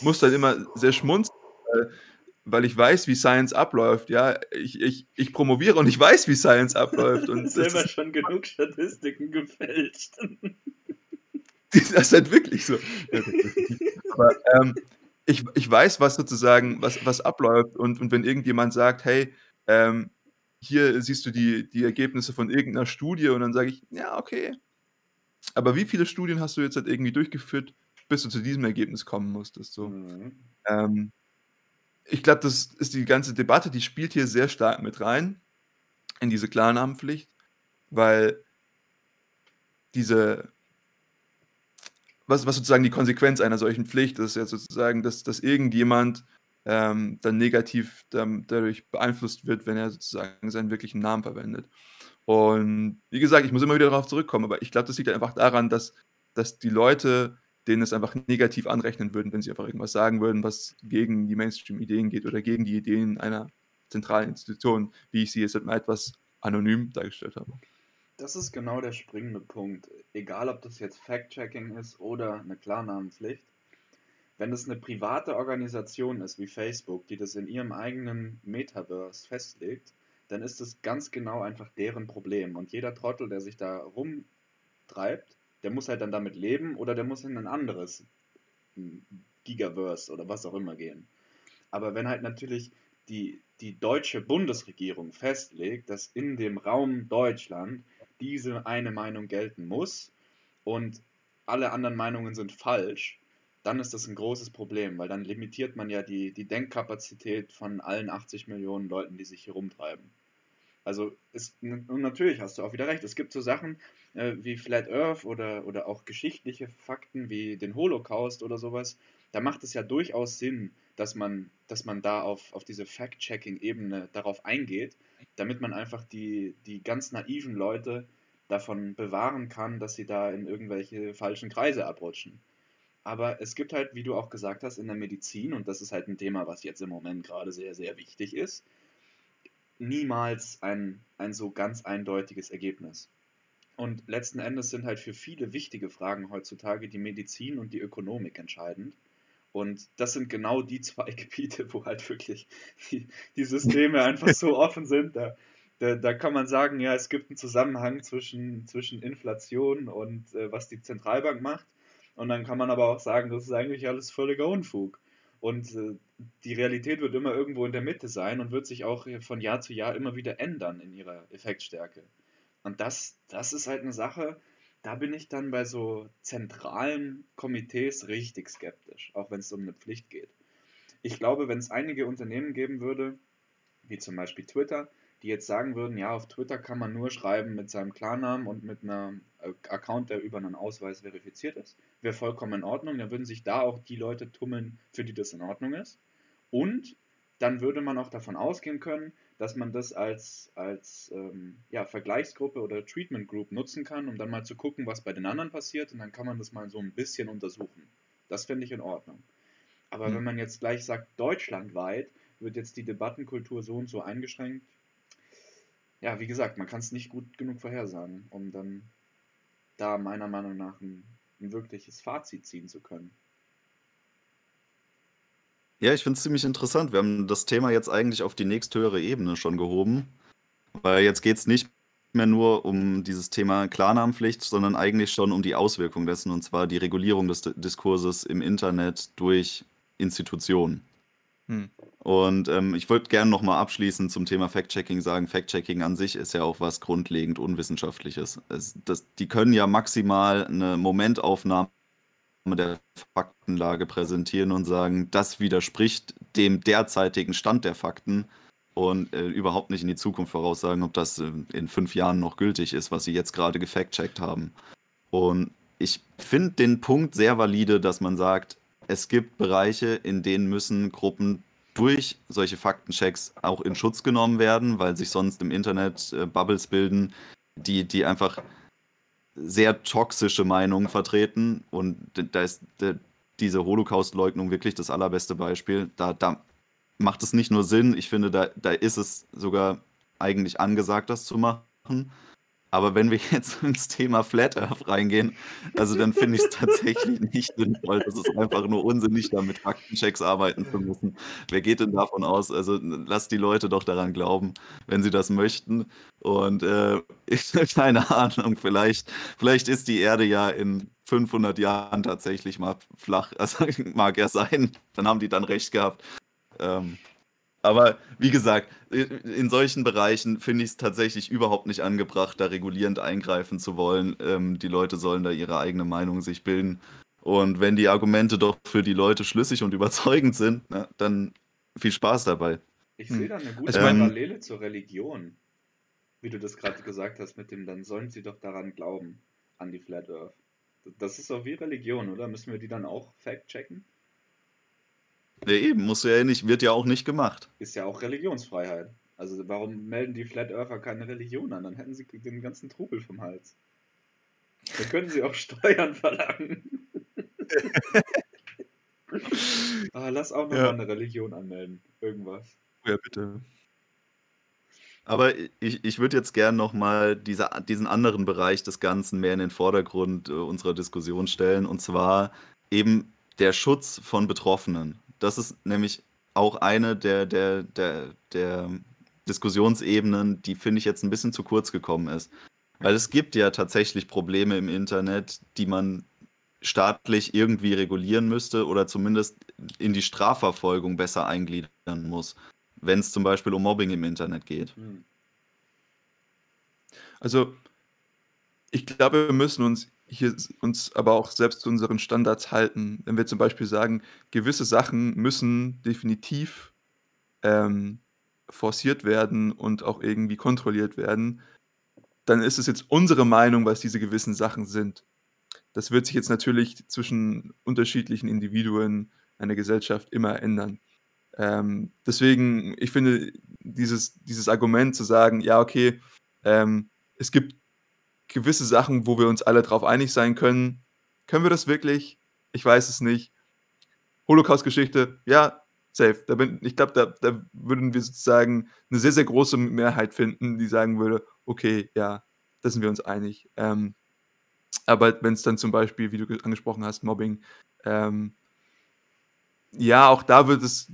muss dann immer sehr schmunzeln, weil, weil ich weiß, wie Science abläuft, ja, ich, ich, ich promoviere und ich weiß, wie Science abläuft und Selber schon genug Statistiken gefälscht. das ist halt wirklich so. Aber ähm, ich, ich weiß, was sozusagen, was, was abläuft und, und wenn irgendjemand sagt, hey, ähm, hier siehst du die, die Ergebnisse von irgendeiner Studie und dann sage ich, ja, okay. Aber wie viele Studien hast du jetzt halt irgendwie durchgeführt, bis du zu diesem Ergebnis kommen musstest? So. Mhm. Ähm, ich glaube, das ist die ganze Debatte, die spielt hier sehr stark mit rein in diese Klarnamenpflicht, weil diese, was was sozusagen die Konsequenz einer solchen Pflicht ist ja sozusagen, dass dass irgendjemand, ähm, dann negativ dam dadurch beeinflusst wird, wenn er sozusagen seinen wirklichen Namen verwendet. Und wie gesagt, ich muss immer wieder darauf zurückkommen, aber ich glaube, das liegt einfach daran, dass dass die Leute denen es einfach negativ anrechnen würden, wenn sie einfach irgendwas sagen würden, was gegen die Mainstream-Ideen geht oder gegen die Ideen einer zentralen Institution, wie ich sie jetzt halt mal etwas anonym dargestellt habe. Das ist genau der springende Punkt. Egal, ob das jetzt Fact-Checking ist oder eine Klarnamenpflicht. Wenn es eine private Organisation ist wie Facebook, die das in ihrem eigenen Metaverse festlegt, dann ist es ganz genau einfach deren Problem. Und jeder Trottel, der sich da rumtreibt, der muss halt dann damit leben oder der muss in ein anderes Gigaverse oder was auch immer gehen. Aber wenn halt natürlich die, die deutsche Bundesregierung festlegt, dass in dem Raum Deutschland diese eine Meinung gelten muss und alle anderen Meinungen sind falsch, dann ist das ein großes Problem, weil dann limitiert man ja die, die Denkkapazität von allen 80 Millionen Leuten, die sich hier rumtreiben. Also, ist, und natürlich hast du auch wieder recht. Es gibt so Sachen äh, wie Flat Earth oder, oder auch geschichtliche Fakten wie den Holocaust oder sowas. Da macht es ja durchaus Sinn, dass man, dass man da auf, auf diese Fact-Checking-Ebene darauf eingeht, damit man einfach die, die ganz naiven Leute davon bewahren kann, dass sie da in irgendwelche falschen Kreise abrutschen. Aber es gibt halt, wie du auch gesagt hast, in der Medizin, und das ist halt ein Thema, was jetzt im Moment gerade sehr, sehr wichtig ist, niemals ein, ein so ganz eindeutiges Ergebnis. Und letzten Endes sind halt für viele wichtige Fragen heutzutage die Medizin und die Ökonomik entscheidend. Und das sind genau die zwei Gebiete, wo halt wirklich die, die Systeme einfach so offen sind. Da, da, da, kann man sagen, ja, es gibt einen Zusammenhang zwischen, zwischen Inflation und äh, was die Zentralbank macht. Und dann kann man aber auch sagen, das ist eigentlich alles völliger Unfug. Und äh, die Realität wird immer irgendwo in der Mitte sein und wird sich auch von Jahr zu Jahr immer wieder ändern in ihrer Effektstärke. Und das, das ist halt eine Sache, da bin ich dann bei so zentralen Komitees richtig skeptisch, auch wenn es um eine Pflicht geht. Ich glaube, wenn es einige Unternehmen geben würde, wie zum Beispiel Twitter, die jetzt sagen würden, ja, auf Twitter kann man nur schreiben mit seinem Klarnamen und mit einem Account, der über einen Ausweis verifiziert ist, wäre vollkommen in Ordnung. Dann würden sich da auch die Leute tummeln, für die das in Ordnung ist. Und dann würde man auch davon ausgehen können, dass man das als, als ähm, ja, Vergleichsgruppe oder Treatment Group nutzen kann, um dann mal zu gucken, was bei den anderen passiert. Und dann kann man das mal so ein bisschen untersuchen. Das finde ich in Ordnung. Aber mhm. wenn man jetzt gleich sagt, deutschlandweit wird jetzt die Debattenkultur so und so eingeschränkt, ja, wie gesagt, man kann es nicht gut genug vorhersagen, um dann da meiner Meinung nach ein, ein wirkliches Fazit ziehen zu können. Ja, ich finde es ziemlich interessant. Wir haben das Thema jetzt eigentlich auf die nächsthöhere Ebene schon gehoben. Weil jetzt geht es nicht mehr nur um dieses Thema Klarnamenpflicht, sondern eigentlich schon um die Auswirkung dessen, und zwar die Regulierung des Diskurses im Internet durch Institutionen. Hm. Und ähm, ich würde gerne nochmal abschließend zum Thema Fact-Checking sagen, Fact-Checking an sich ist ja auch was grundlegend Unwissenschaftliches. Es, das, die können ja maximal eine Momentaufnahme der Faktenlage präsentieren und sagen, das widerspricht dem derzeitigen Stand der Fakten und äh, überhaupt nicht in die Zukunft voraussagen, ob das äh, in fünf Jahren noch gültig ist, was sie jetzt gerade gefact-checkt haben. Und ich finde den Punkt sehr valide, dass man sagt, es gibt Bereiche, in denen müssen Gruppen durch solche Faktenchecks auch in Schutz genommen werden, weil sich sonst im Internet äh, Bubbles bilden, die, die einfach sehr toxische Meinungen vertreten. Und da ist diese Holocaust-Leugnung wirklich das allerbeste Beispiel. Da, da macht es nicht nur Sinn, ich finde, da, da ist es sogar eigentlich angesagt, das zu machen. Aber wenn wir jetzt ins Thema Flat Earth reingehen, also dann finde ich es tatsächlich nicht sinnvoll. Das ist einfach nur unsinnig, da mit Faktenchecks arbeiten zu müssen. Wer geht denn davon aus? Also lass die Leute doch daran glauben, wenn sie das möchten. Und äh, ich keine Ahnung, vielleicht, vielleicht ist die Erde ja in 500 Jahren tatsächlich mal flach. Also mag ja sein. Dann haben die dann recht gehabt. Ähm, aber wie gesagt, in solchen Bereichen finde ich es tatsächlich überhaupt nicht angebracht, da regulierend eingreifen zu wollen. Ähm, die Leute sollen da ihre eigene Meinung sich bilden. Und wenn die Argumente doch für die Leute schlüssig und überzeugend sind, na, dann viel Spaß dabei. Ich sehe da eine gute ähm, Parallele zur Religion. Wie du das gerade gesagt hast, mit dem, dann sollen sie doch daran glauben, an die Flat Earth. Das ist doch wie Religion, oder? Müssen wir die dann auch fact-checken? Ja, eben, musst du ja nicht, wird ja auch nicht gemacht. Ist ja auch Religionsfreiheit. Also warum melden die Flat Earther keine Religion an? Dann hätten sie den ganzen Trubel vom Hals. Da können sie auch Steuern verlangen. ah, lass auch noch Ja. mal eine Religion anmelden. Irgendwas. Ja, bitte. Aber ich, ich würde jetzt gern nochmal diese, diesen anderen Bereich des Ganzen mehr in den Vordergrund äh, unserer Diskussion stellen, und zwar eben der Schutz von Betroffenen. Das ist nämlich auch eine der, der, der, der Diskussionsebenen, die, finde ich, jetzt ein bisschen zu kurz gekommen ist. Weil es gibt ja tatsächlich Probleme im Internet, die man staatlich irgendwie regulieren müsste oder zumindest in die Strafverfolgung besser eingliedern muss, wenn es zum Beispiel um Mobbing im Internet geht. Hm. Also, ich glaube, wir müssen uns hier uns aber auch selbst zu unseren Standards halten. Wenn wir zum Beispiel sagen, gewisse Sachen müssen definitiv ähm, forciert werden und auch irgendwie kontrolliert werden, dann ist es jetzt unsere Meinung, was diese gewissen Sachen sind. Das wird sich jetzt natürlich zwischen unterschiedlichen Individuen einer Gesellschaft immer ändern. Ähm, deswegen, ich finde, dieses, dieses Argument zu sagen, ja, okay, ähm, es gibt gewisse Sachen, wo wir uns alle drauf einig sein können. Können wir das wirklich? Ich weiß es nicht. Holocaust-Geschichte, ja, safe. Da bin, ich glaube, da, da würden wir sozusagen eine sehr, sehr große Mehrheit finden, die sagen würde, okay, ja, da sind wir uns einig. Ähm, aber wenn es dann zum Beispiel, wie du ge- angesprochen hast, Mobbing, ähm, ja, auch da wird es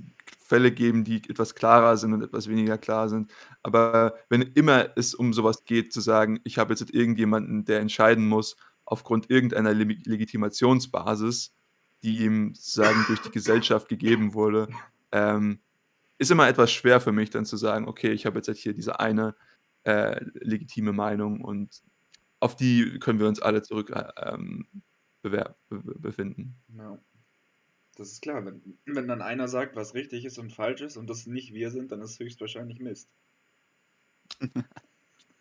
Fälle geben, die etwas klarer sind und etwas weniger klar sind. Aber wenn immer es um sowas geht, zu sagen, ich habe jetzt irgendjemanden, der entscheiden muss, aufgrund irgendeiner Leg Legitimationsbasis, die ihm sozusagen durch die Gesellschaft gegeben wurde, ähm, ist immer etwas schwer für mich, dann zu sagen, okay, ich habe jetzt halt hier diese eine äh, legitime Meinung und auf die können wir uns alle zurück äh, ähm, befinden. Ja. Das ist klar. Wenn, wenn dann einer sagt, was richtig ist und falsch ist und das nicht wir sind, dann ist es höchstwahrscheinlich Mist.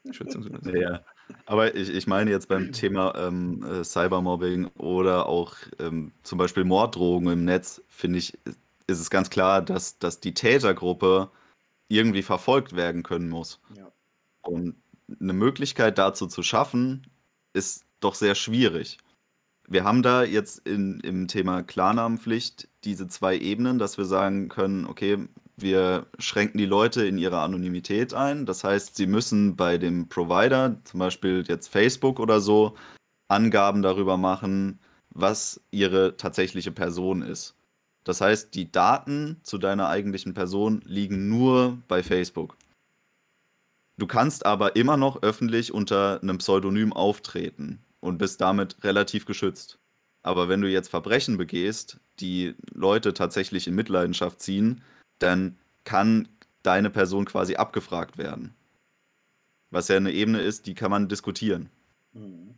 Ja, aber ich, ich meine jetzt beim Thema ähm, äh, Cybermobbing oder auch ähm, zum Beispiel Morddrohungen im Netz, finde ich, ist es ganz klar, dass, dass die Tätergruppe irgendwie verfolgt werden können muss. Ja. Und eine Möglichkeit dazu zu schaffen, ist doch sehr schwierig. Wir haben da jetzt in, im Thema Klarnamenpflicht diese zwei Ebenen, dass wir sagen können, okay, wir schränken die Leute in ihrer Anonymität ein. Das heißt, sie müssen bei dem Provider, zum Beispiel jetzt Facebook oder so, Angaben darüber machen, was ihre tatsächliche Person ist. Das heißt, die Daten zu deiner eigentlichen Person liegen nur bei Facebook. Du kannst aber immer noch öffentlich unter einem Pseudonym auftreten und bist damit relativ geschützt. Aber wenn du jetzt Verbrechen begehst, die Leute tatsächlich in Mitleidenschaft ziehen, dann kann deine Person quasi abgefragt werden. Was ja eine Ebene ist, die kann man diskutieren. Mhm.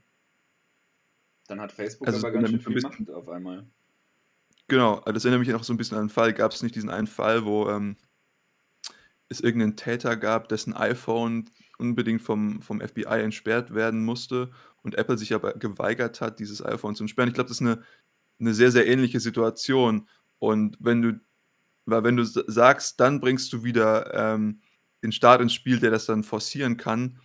Dann hat Facebook Also es aber ganz schön viel Macht auf einmal. Genau, das erinnert mich auch so ein bisschen an einen Fall. Gab es nicht diesen einen Fall, wo ähm, es irgendeinen Täter gab, dessen iPhone unbedingt vom, vom FBI entsperrt werden musste und Apple sich aber geweigert hat, dieses iPhone zu entsperren? Ich glaube, das ist eine, eine sehr, sehr ähnliche Situation. Und wenn du, weil wenn du sagst, dann bringst du wieder ähm, den Staat ins Spiel, der das dann forcieren kann,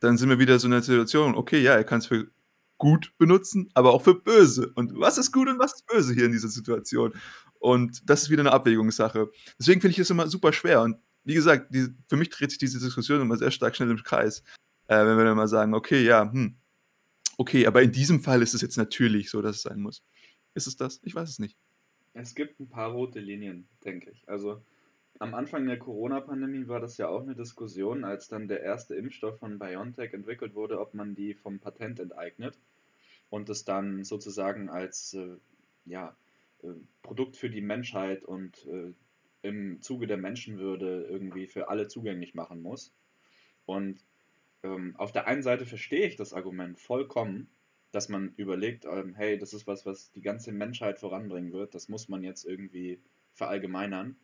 dann sind wir wieder so in der Situation, okay, ja, er kann es für gut benutzen, aber auch für böse. Und was ist gut und was ist böse hier in dieser Situation? Und das ist wieder eine Abwägungssache. Deswegen finde ich es immer super schwer. Und wie gesagt, die, für mich dreht sich diese Diskussion immer sehr stark schnell im Kreis. Äh, wenn wir dann mal sagen, okay, ja, hm, okay, aber in diesem Fall ist es jetzt natürlich so, dass es sein muss. Ist es das? Ich weiß es nicht. Es gibt ein paar rote Linien, denke ich. Also am Anfang der Corona-Pandemie war das ja auch eine Diskussion, als dann der erste Impfstoff von BioNTech entwickelt wurde, ob man die vom Patent enteignet und es dann sozusagen als äh, ja, äh, Produkt für die Menschheit und äh, im Zuge der Menschenwürde irgendwie für alle zugänglich machen muss. Und ähm, auf der einen Seite verstehe ich das Argument vollkommen, dass man überlegt, ähm, hey, das ist was, was die ganze Menschheit voranbringen wird, das muss man jetzt irgendwie verallgemeinern.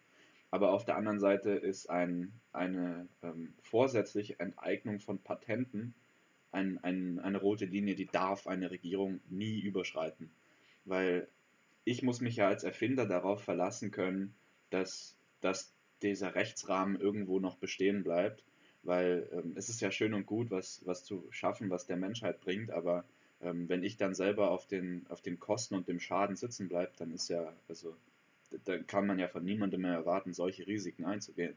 Aber auf der anderen Seite ist ein, eine ähm, vorsätzliche Enteignung von Patenten ein, ein, eine rote Linie, die darf eine Regierung nie überschreiten. Weil ich muss mich ja als Erfinder darauf verlassen können, dass, dass dieser Rechtsrahmen irgendwo noch bestehen bleibt. Weil ähm, es ist ja schön und gut, was, was zu schaffen, was der Menschheit bringt, aber ähm, wenn ich dann selber auf den, auf den Kosten und dem Schaden sitzen bleibe, dann ist ja, also dann kann man ja von niemandem mehr erwarten, solche Risiken einzugehen.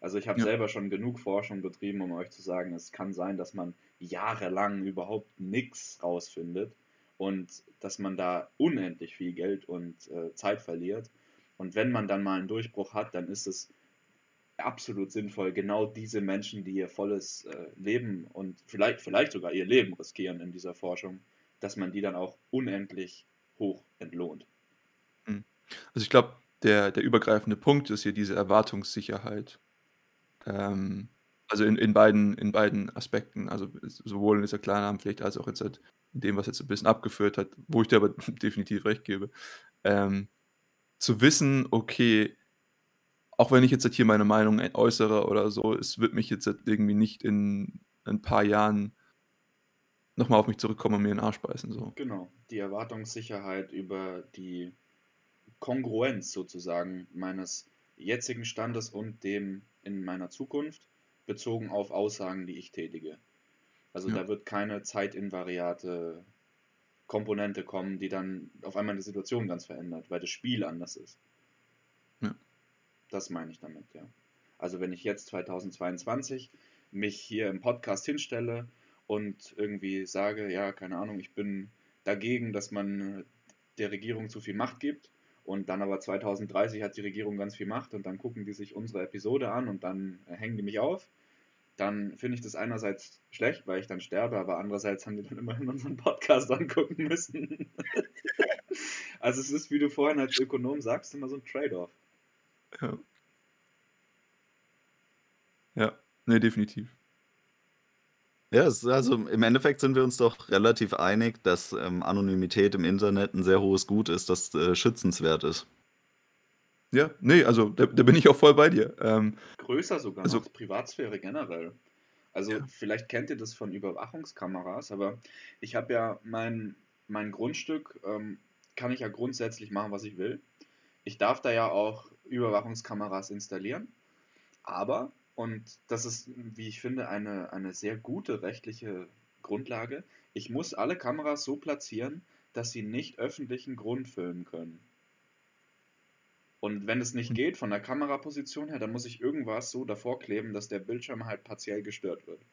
Also ich habe Ja. selber schon genug Forschung betrieben, um euch zu sagen, es kann sein, dass man jahrelang überhaupt nichts rausfindet und dass man da unendlich viel Geld und äh, Zeit verliert. Und wenn man dann mal einen Durchbruch hat, dann ist es absolut sinnvoll, genau diese Menschen, die ihr volles äh, Leben und vielleicht, vielleicht sogar ihr Leben riskieren in dieser Forschung, dass man die dann auch unendlich hoch entlohnt. Mhm. Also ich glaube, der, der übergreifende Punkt ist hier diese Erwartungssicherheit. Ähm, also in, in, beiden, in beiden Aspekten, also sowohl in dieser Klarnamenpflicht als auch jetzt halt in dem, was jetzt ein bisschen abgeführt hat, wo ich dir aber definitiv recht gebe. Ähm, zu wissen, okay, auch wenn ich jetzt halt hier meine Meinung äußere oder so, es wird mich jetzt halt irgendwie nicht in ein paar Jahren nochmal auf mich zurückkommen und mir in den Arsch beißen. So. Genau, die Erwartungssicherheit über die Kongruenz sozusagen meines jetzigen Standes und dem in meiner Zukunft, bezogen auf Aussagen, die ich tätige. Also Ja. da wird keine zeitinvariate Komponente kommen, die dann auf einmal die Situation ganz verändert, weil das Spiel anders ist. Ja. Das meine ich damit, ja. Also wenn ich jetzt 2022 mich hier im Podcast hinstelle und irgendwie sage, ja, keine Ahnung, ich bin dagegen, dass man der Regierung zu viel Macht gibt und dann aber 2030 hat die Regierung ganz viel Macht und dann gucken die sich unsere Episode an und dann hängen die mich auf, dann finde ich das einerseits schlecht, weil ich dann sterbe, aber andererseits haben die dann immerhin unseren Podcast angucken müssen. also es ist, wie du vorhin als Ökonom sagst, immer so ein Trade-off. Ja. Ja, nee, definitiv. Ja, es, also im Endeffekt sind wir uns doch relativ einig, dass ähm, Anonymität im Internet ein sehr hohes Gut ist, das äh, schützenswert ist. Ja, nee, also da, da bin ich auch voll bei dir. Ähm, Größer sogar Also- noch, Privatsphäre generell. Also Ja. vielleicht kennt ihr das von Überwachungskameras, aber ich habe ja mein, mein Grundstück, ähm, kann ich ja grundsätzlich machen, was ich will. Ich darf da ja auch Überwachungskameras installieren, aber, und das ist, wie ich finde, eine, eine sehr gute rechtliche Grundlage, ich muss alle Kameras so platzieren, dass sie nicht öffentlichen Grund filmen können. Und wenn es nicht geht von der Kameraposition her, dann muss ich irgendwas so davor kleben, dass der Bildschirm halt partiell gestört wird.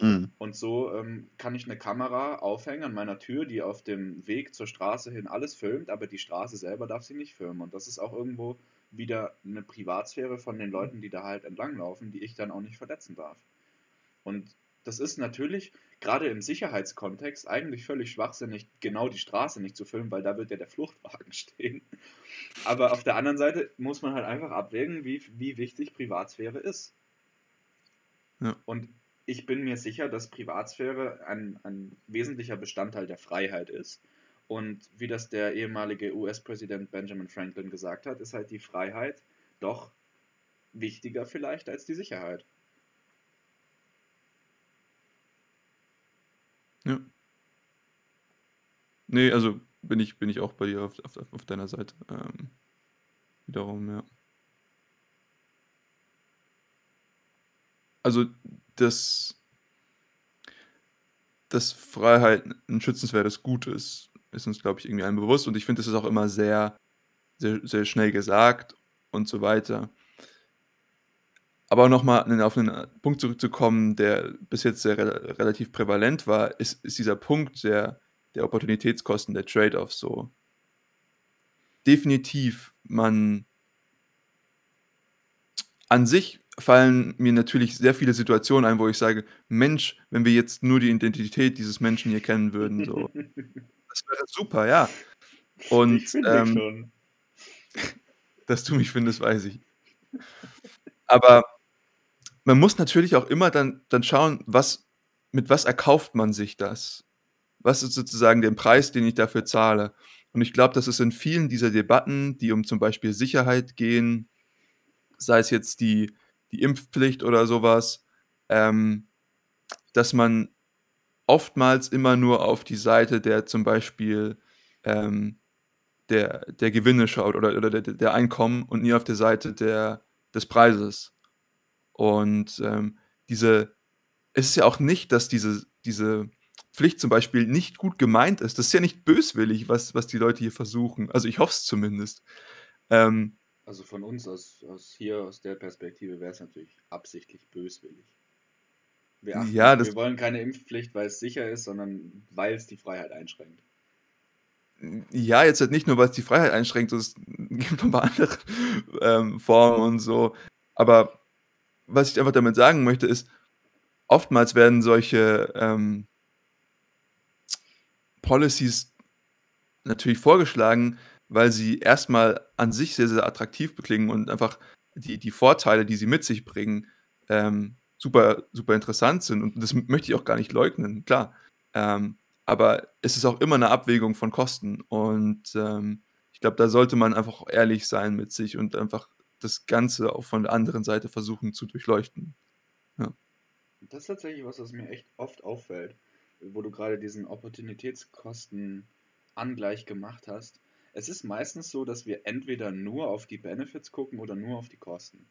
Mhm. Und so ähm, kann ich eine Kamera aufhängen an meiner Tür, die auf dem Weg zur Straße hin alles filmt, aber die Straße selber darf sie nicht filmen. Und das ist auch irgendwo wieder eine Privatsphäre von den Leuten, die da halt entlanglaufen, die ich dann auch nicht verletzen darf. Und das ist natürlich gerade im Sicherheitskontext eigentlich völlig schwachsinnig, genau die Straße nicht zu filmen, weil da wird ja der Fluchtwagen stehen. Aber auf der anderen Seite muss man halt einfach abwägen, wie, wie wichtig Privatsphäre ist. Ja. Und ich bin mir sicher, dass Privatsphäre ein, ein wesentlicher Bestandteil der Freiheit ist. Und wie das der ehemalige US-Präsident Benjamin Franklin gesagt hat, ist halt die Freiheit doch wichtiger vielleicht als die Sicherheit. ja. Nee, also bin ich, bin ich auch bei dir auf, auf, auf deiner Seite. Ähm, wiederum, ja. Also, dass, dass Freiheit ein schützenswertes Gut ist, ist uns, glaube ich, irgendwie allen bewusst. Und ich finde, das ist auch immer sehr, sehr, sehr schnell gesagt und so weiter. Aber nochmal auf einen Punkt zurückzukommen, der bis jetzt sehr re relativ prävalent war, ist, ist dieser Punkt der, der Opportunitätskosten, der Trade-offs so. Definitiv, man an sich fallen mir natürlich sehr viele Situationen ein, wo ich sage, Mensch, wenn wir jetzt nur die Identität dieses Menschen hier kennen würden, so, das wäre super, ja. Und ähm, dass du mich findest, weiß ich. Aber man muss natürlich auch immer dann, dann schauen, was, mit was erkauft man sich das? Was ist sozusagen der Preis, den ich dafür zahle? Und ich glaube, dass es in vielen dieser Debatten, die um zum Beispiel Sicherheit gehen, sei es jetzt die, die Impfpflicht oder sowas, ähm, dass man oftmals immer nur auf die Seite der zum Beispiel, ähm, der der Gewinne schaut oder oder der der Einkommen und nie auf der Seite der des Preises. Und, ähm, diese es ist ja auch nicht, dass diese diese Pflicht zum Beispiel nicht gut gemeint ist. Das ist ja nicht böswillig, was was die Leute hier versuchen. Also, ich hoffe es zumindest. Ähm Also, von uns aus aus hier aus der Perspektive wäre es natürlich absichtlich böswillig. Wir ja, achten das wir wollen keine Impfpflicht, weil es sicher ist, sondern weil es die Freiheit einschränkt. ja, jetzt halt nicht nur, weil's die Freiheit einschränkt, es gibt noch paar andere, ähm, Formen und so. Aber was ich einfach damit sagen möchte, ist, oftmals werden solche, ähm Policies natürlich vorgeschlagen, weil sie erst mal an sich sehr, sehr attraktiv beklingen und einfach die die Vorteile, die sie mit sich bringen, ähm, super super interessant sind. Und das möchte ich auch gar nicht leugnen, klar. Ähm, aber es ist auch immer 'ne Abwägung von Kosten. Und, ähm, ich glaube, da sollte man einfach ehrlich sein mit sich und einfach das Ganze auch von der anderen Seite versuchen zu durchleuchten. Ja. Das ist tatsächlich was, was mir echt oft auffällt, wo du gerade diesen Opportunitätskosten-Angleich gemacht hast. Es ist meistens so, dass wir entweder nur auf die Benefits gucken oder nur auf die Kosten.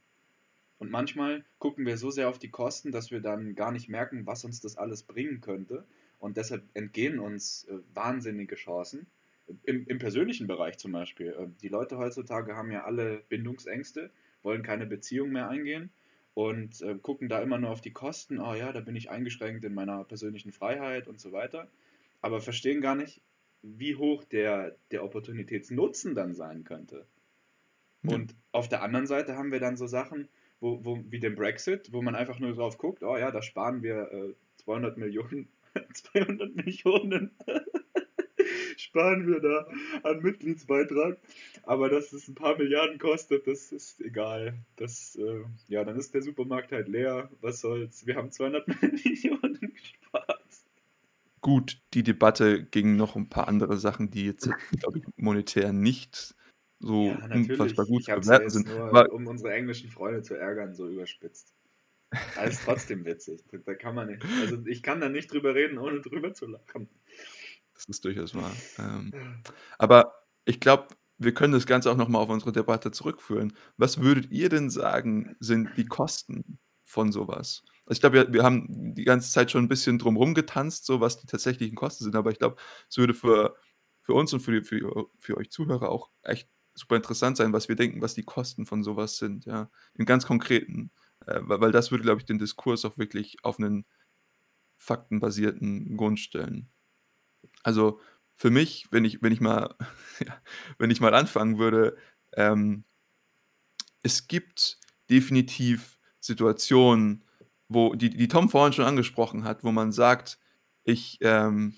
Und manchmal gucken wir so sehr auf die Kosten, dass wir dann gar nicht merken, was uns das alles bringen könnte. Und deshalb entgehen uns äh, wahnsinnige Chancen. Im, Im persönlichen Bereich zum Beispiel. Äh, die Leute heutzutage haben ja alle Bindungsängste, wollen keine Beziehung mehr eingehen und äh, gucken da immer nur auf die Kosten. Oh ja, da bin ich eingeschränkt in meiner persönlichen Freiheit und so weiter. Aber verstehen gar nicht, wie hoch der, der Opportunitätsnutzen dann sein könnte. Ja. Und auf der anderen Seite haben wir dann so Sachen, wo, wo, wie den Brexit, wo man einfach nur drauf guckt, oh ja, da sparen wir äh, 200 Millionen, 200 Millionen sparen wir da an Mitgliedsbeitrag. Aber dass es ein paar Milliarden kostet, das ist egal. Das, äh, ja, dann ist der Supermarkt halt leer. Was soll's? Wir haben 200 Millionen gespart. Gut, die Debatte ging noch um 'n paar andere Sachen, die jetzt, glaube ich, monetär nicht so Ja, unfassbar gut Ich zu bewerten sind. nur, Aber um unsere englischen Freunde zu ärgern, so überspitzt. Ist trotzdem witzig. Da kann man nicht. Also ich kann da nicht drüber reden, ohne drüber zu lachen. Das ist durchaus wahr. Ähm, aber ich glaube, wir können das Ganze auch noch mal auf unsere Debatte zurückführen. Was würdet ihr denn sagen, sind die Kosten von so was? Also, ich glaube, wir wir haben die ganze Zeit schon 'n bisschen drum rum getanzt, so was die tatsächlichen Kosten sind, aber ich glaube, es würde für für uns und für die für für euch Zuhörer auch echt super interessant sein, was wir denken, was die Kosten von so was sind, ja, im ganz Konkreten. Äh, weil weil das würde, glaube ich, den Diskurs auch wirklich auf 'nen faktenbasierten Grund stellen. Also, für mich, wenn ich wenn ich mal wenn ich mal anfangen würde, ähm es gibt definitiv Situationen, wo die die Tom vorhin schon angesprochen hat, wo man sagt: „Ich, ähm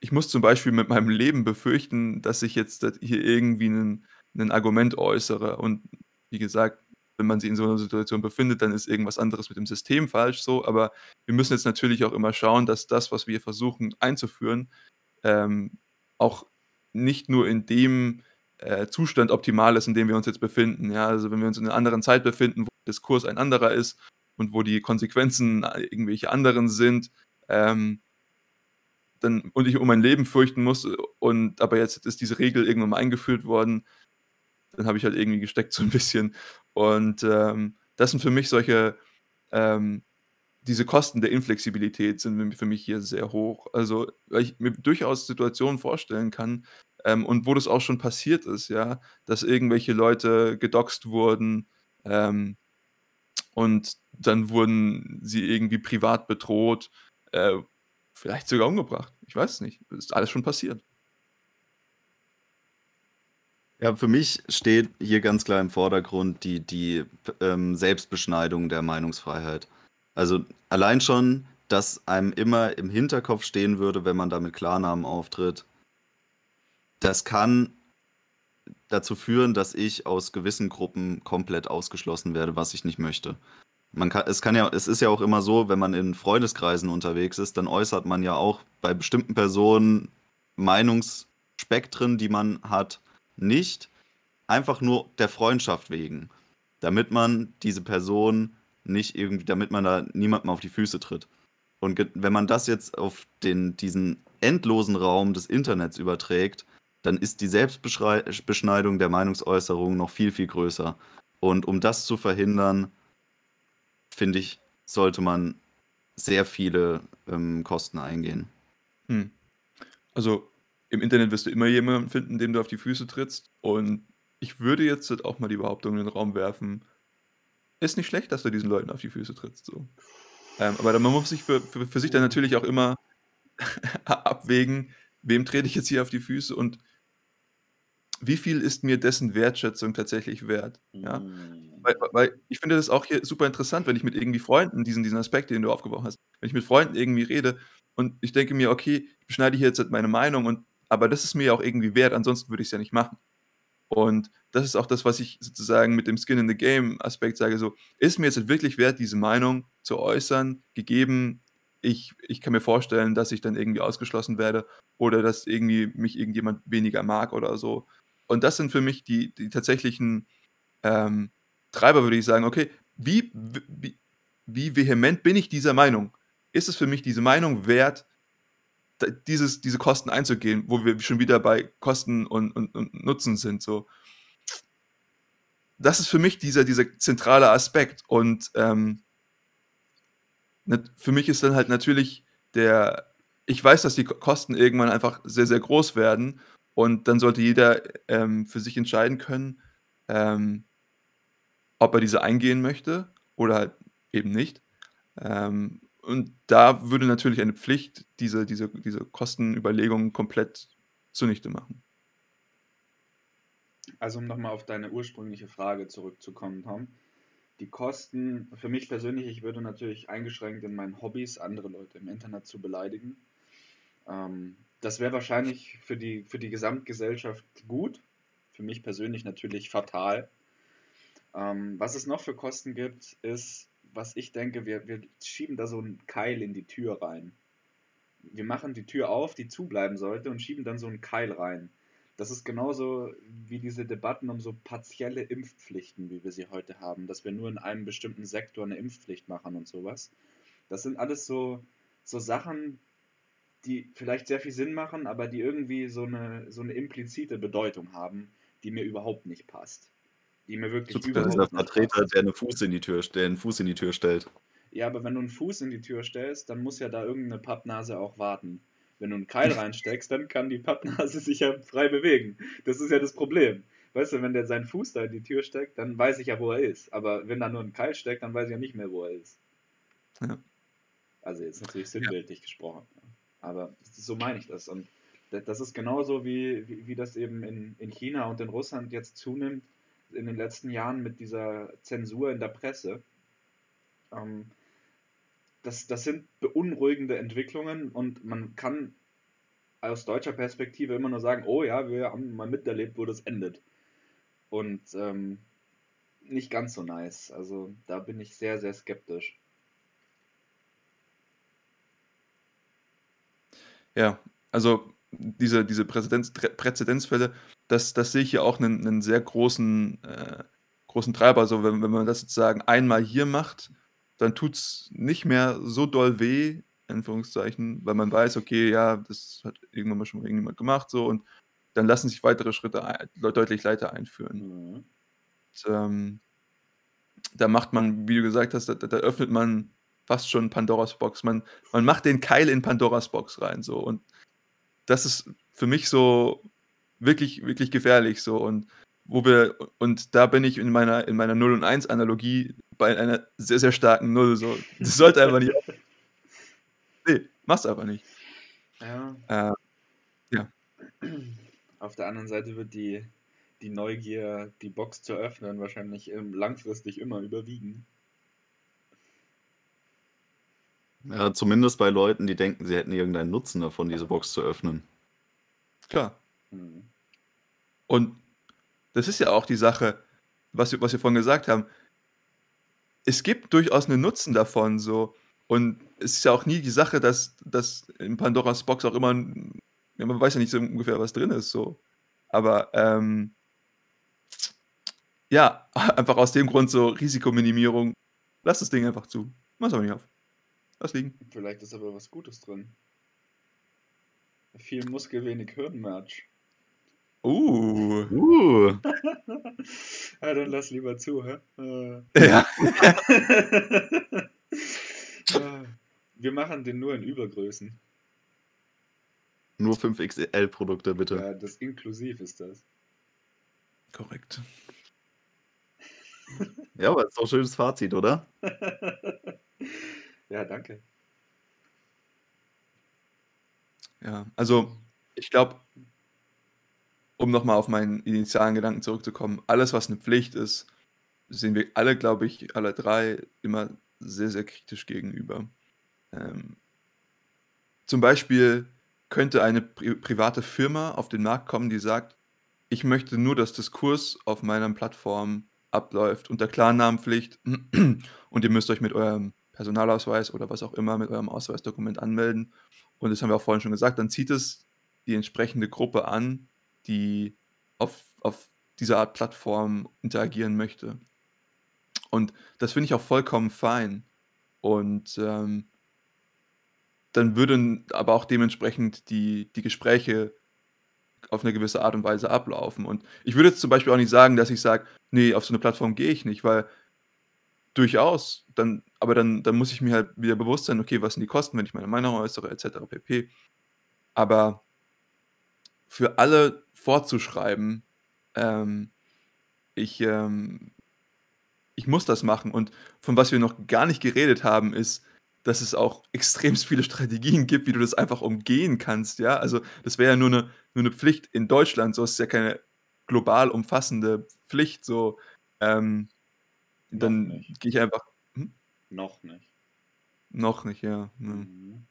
ich muss zum Beispiel mit meinem Leben befürchten, dass ich jetzt hier irgendwie 'nen Argument äußere.“ Und wie gesagt, wenn man sich in so 'ner Situation befindet, dann ist irgendwas anderes mit dem System falsch so, aber wir müssen jetzt natürlich auch immer schauen, dass das, was wir versuchen einzuführen, ähm, auch nicht nur in dem, äh, Zustand optimal ist, in dem wir uns jetzt befinden, ja? Also, wenn wir uns in 'ner anderen Zeit befinden, wo Diskurs ein anderer ist und wo die Konsequenzen a irgendwelche anderen sind, ähm dann und ich um mein Leben fürchten muss und aber jetzt ist diese Regel irgendwann mal eingeführt worden, dann habe ich halt irgendwie gesteckt so 'n bisschen. Und, ähm, das sind für mich solche ähm, diese Kosten der Inflexibilität sind für mich hier sehr hoch. Also, weil ich mir durchaus Situationen vorstellen kann, ähm, und wo das auch schon passiert ist, ja, dass irgendwelche Leute gedoxt wurden, ähm, und dann wurden sie irgendwie privat bedroht, äh, vielleicht sogar umgebracht. Ich weiß es nicht. Ist alles schon passiert. Ja, für mich steht hier ganz klar im Vordergrund die die ähm, Selbstbeschneidung der Meinungsfreiheit. Also, allein schon, dass einem immer im Hinterkopf stehen würde, wenn man da mit Klarnamen auftritt das kann dazu führen, dass ich aus gewissen Gruppen komplett ausgeschlossen werde, was ich nicht möchte. Man kann es kann ja es ist ja auch immer so, wenn man in Freundeskreisen unterwegs ist, dann äußert man ja auch bei bestimmten Personen Meinungsspektren, die man hat, nicht einfach nur der Freundschaft wegen, damit man diese Person nicht irgendwie damit man da niemandem auf die Füße tritt. Und wenn man das jetzt auf den, diesen endlosen Raum des Internets überträgt, dann ist die Selbstbeschneidung der Meinungsäußerung noch viel, viel größer. Und um das zu verhindern, finde ich, sollte man sehr viele ähm, Kosten eingehen. Hm. Also im Internet wirst du immer jemanden finden, dem du auf die Füße trittst. Und ich würde jetzt halt auch mal die Behauptung in den Raum werfen, ist nicht schlecht, dass du diesen Leuten auf die Füße trittst. So. Ähm, aber man muss sich für, für, für sich dann natürlich auch immer abwägen, wem trete ich jetzt hier auf die Füße und wie viel ist mir dessen Wertschätzung tatsächlich wert? Ja? Mm. Weil, weil ich finde das auch hier super interessant, wenn ich mit irgendwie Freunden diesen, diesen Aspekt, den du aufgebaut hast, wenn ich mit Freunden irgendwie rede und ich denke mir, okay, ich beschneide hier jetzt halt meine Meinung, und, aber das ist mir ja auch irgendwie wert, ansonsten würde ich es ja nicht machen. Und das ist auch das, was ich sozusagen mit dem Skin in the Game Aspekt sage, so, ist mir jetzt halt wirklich wert, diese Meinung zu äußern, gegeben, ich, ich kann mir vorstellen, dass ich dann irgendwie ausgeschlossen werde oder dass irgendwie mich irgendjemand weniger mag oder so. Und das sind für mich die, die tatsächlichen ähm, Treiber, würde ich sagen, okay, wie, wie, wie vehement bin ich dieser Meinung? Ist es für mich diese Meinung wert, dieses, diese Kosten einzugehen, wo wir schon wieder bei Kosten und, und, und Nutzen sind? So. Das ist für mich dieser, dieser zentrale Aspekt. Und ähm, für mich ist dann halt natürlich der, ich weiß, dass die Kosten irgendwann einfach sehr, sehr groß werden und dann sollte jeder ähm, für sich entscheiden können, ähm, ob er diese eingehen möchte oder halt eben nicht. Ähm, und da würde natürlich eine Pflicht diese, diese, diese Kostenüberlegungen komplett zunichte machen. Also um nochmal auf deine ursprüngliche Frage zurückzukommen, Tom. Die Kosten, für mich persönlich, ich würde natürlich eingeschränkt in meinen Hobbys andere Leute im Internet zu beleidigen. Ähm, das wäre wahrscheinlich für die, für die Gesamtgesellschaft gut. Für mich persönlich natürlich fatal. Ähm, was es noch für Kosten gibt, ist, was ich denke, wir, wir schieben da so einen Keil in die Tür rein. Wir machen die Tür auf, die zubleiben sollte, und schieben dann so einen Keil rein. Das ist genauso wie diese Debatten um so partielle Impfpflichten, wie wir sie heute haben, dass wir nur in einem bestimmten Sektor eine Impfpflicht machen und sowas. Das sind alles so, so Sachen, die vielleicht sehr viel Sinn machen, aber die irgendwie so eine, so eine implizite Bedeutung haben, die mir überhaupt nicht passt. Die mir wirklich überhaupt dieser nicht Vertreter, der, eine Fuß in die Tür, der einen Fuß in die Tür stellt. Ja, aber wenn du einen Fuß in die Tür stellst, dann muss ja da irgendeine Pappnase auch warten. Wenn du einen Keil reinsteckst, dann kann die Pappnase sich ja frei bewegen. Das ist ja das Problem. Weißt du, wenn der seinen Fuß da in die Tür steckt, dann weiß ich ja, wo er ist. Aber wenn da nur ein Keil steckt, dann weiß ich ja nicht mehr, wo er ist. Ja. Also jetzt natürlich sinnbildlich gesprochen. Aber so meine ich das. Und das ist genauso wie, wie, wie das eben in, in China und in Russland jetzt zunimmt in den letzten Jahren mit dieser Zensur in der Presse. Ähm, das, das sind beunruhigende Entwicklungen und man kann aus deutscher Perspektive immer nur sagen, oh ja, wir haben mal miterlebt, wo das endet. Und ähm, nicht ganz so nice. Also da bin ich sehr, sehr skeptisch. Ja, also diese, diese Präzedenz, Präzedenzfälle, das, das sehe ich hier auch einen, einen sehr großen, äh, großen Treiber. Also wenn, wenn man das sozusagen einmal hier macht, dann tut es nicht mehr so doll weh, Anführungszeichen, weil man weiß, okay, ja, das hat irgendwann mal schon irgendjemand gemacht, so und dann lassen sich weitere Schritte ein, deutlich leichter einführen. Mhm. Und, ähm, da macht man, wie du gesagt hast, da, da öffnet man fast schon Pandoras Box. Man, man macht den Keil in Pandoras Box rein, so und das ist für mich so wirklich, wirklich gefährlich, so und wo wir, und da bin ich in meiner, in meiner 0 und 1 Analogie bei einer sehr, sehr starken Null, so. Das sollte einfach nicht. Nee, mach's einfach nicht. Ja. Äh, ja. Auf der anderen Seite wird die, die Neugier, die Box zu öffnen, wahrscheinlich ähm, langfristig immer überwiegen. Ja, zumindest bei Leuten, die denken, sie hätten irgendeinen Nutzen davon, diese Box zu öffnen. Klar. Mhm. Und das ist ja auch die Sache, was wir, was wir vorhin gesagt haben. Es gibt durchaus einen Nutzen davon, so. Und es ist ja auch nie die Sache, dass, dass in Pandoras Box auch immer, ja, man weiß ja nicht so ungefähr, was drin ist, so. Aber ähm, ja, einfach aus dem Grund so Risikominimierung. Lass das Ding einfach zu. Mach's aber nicht auf. lass liegen. Vielleicht ist aber was Gutes drin. Viel Muskel, wenig Hirnmatch. Uh. Uh. ja, dann lass lieber zu, hä? Äh. Ja. Wir machen den nur in Übergrößen. Nur 5XL-Produkte, bitte. Ja, das inklusiv ist das. Korrekt. Ja, aber ist doch ein schönes Fazit, oder? ja, danke. Ja, also ich glaube, um nochmal auf meinen initialen Gedanken zurückzukommen, alles, was eine Pflicht ist, sehen wir alle, glaube ich, alle drei immer sehr, sehr kritisch gegenüber. Ähm, zum Beispiel könnte eine pri private Firma auf den Markt kommen, die sagt, ich möchte nur, dass Diskurs auf meiner Plattform abläuft unter Klarnamenpflicht und ihr müsst euch mit eurem Personalausweis oder was auch immer, mit eurem Ausweisdokument anmelden. Und das haben wir auch vorhin schon gesagt, dann zieht es die entsprechende Gruppe an, die auf, auf dieser Art Plattform interagieren möchte. Und das finde ich auch vollkommen fein. Und ähm, dann würden aber auch dementsprechend die, die Gespräche auf eine gewisse Art und Weise ablaufen. Und ich würde jetzt zum Beispiel auch nicht sagen, dass ich sage, nee, auf so eine Plattform gehe ich nicht, weil durchaus, dann, aber dann, dann muss ich mir halt wieder bewusst sein, okay, was sind die Kosten, wenn ich meine Meinung äußere, etc. pp. Aber für alle vorzuschreiben, ähm, ich, ähm, ich muss das machen. Und von was wir noch gar nicht geredet haben, ist, dass es auch extremst viele Strategien gibt, wie du das einfach umgehen kannst, ja. Also das wäre ja nur eine, nur eine Pflicht in Deutschland, so ist es ja keine global umfassende Pflicht, so ähm, dann gehe ich einfach. Hm? Noch nicht. Noch nicht, ja. Ne. Mhm.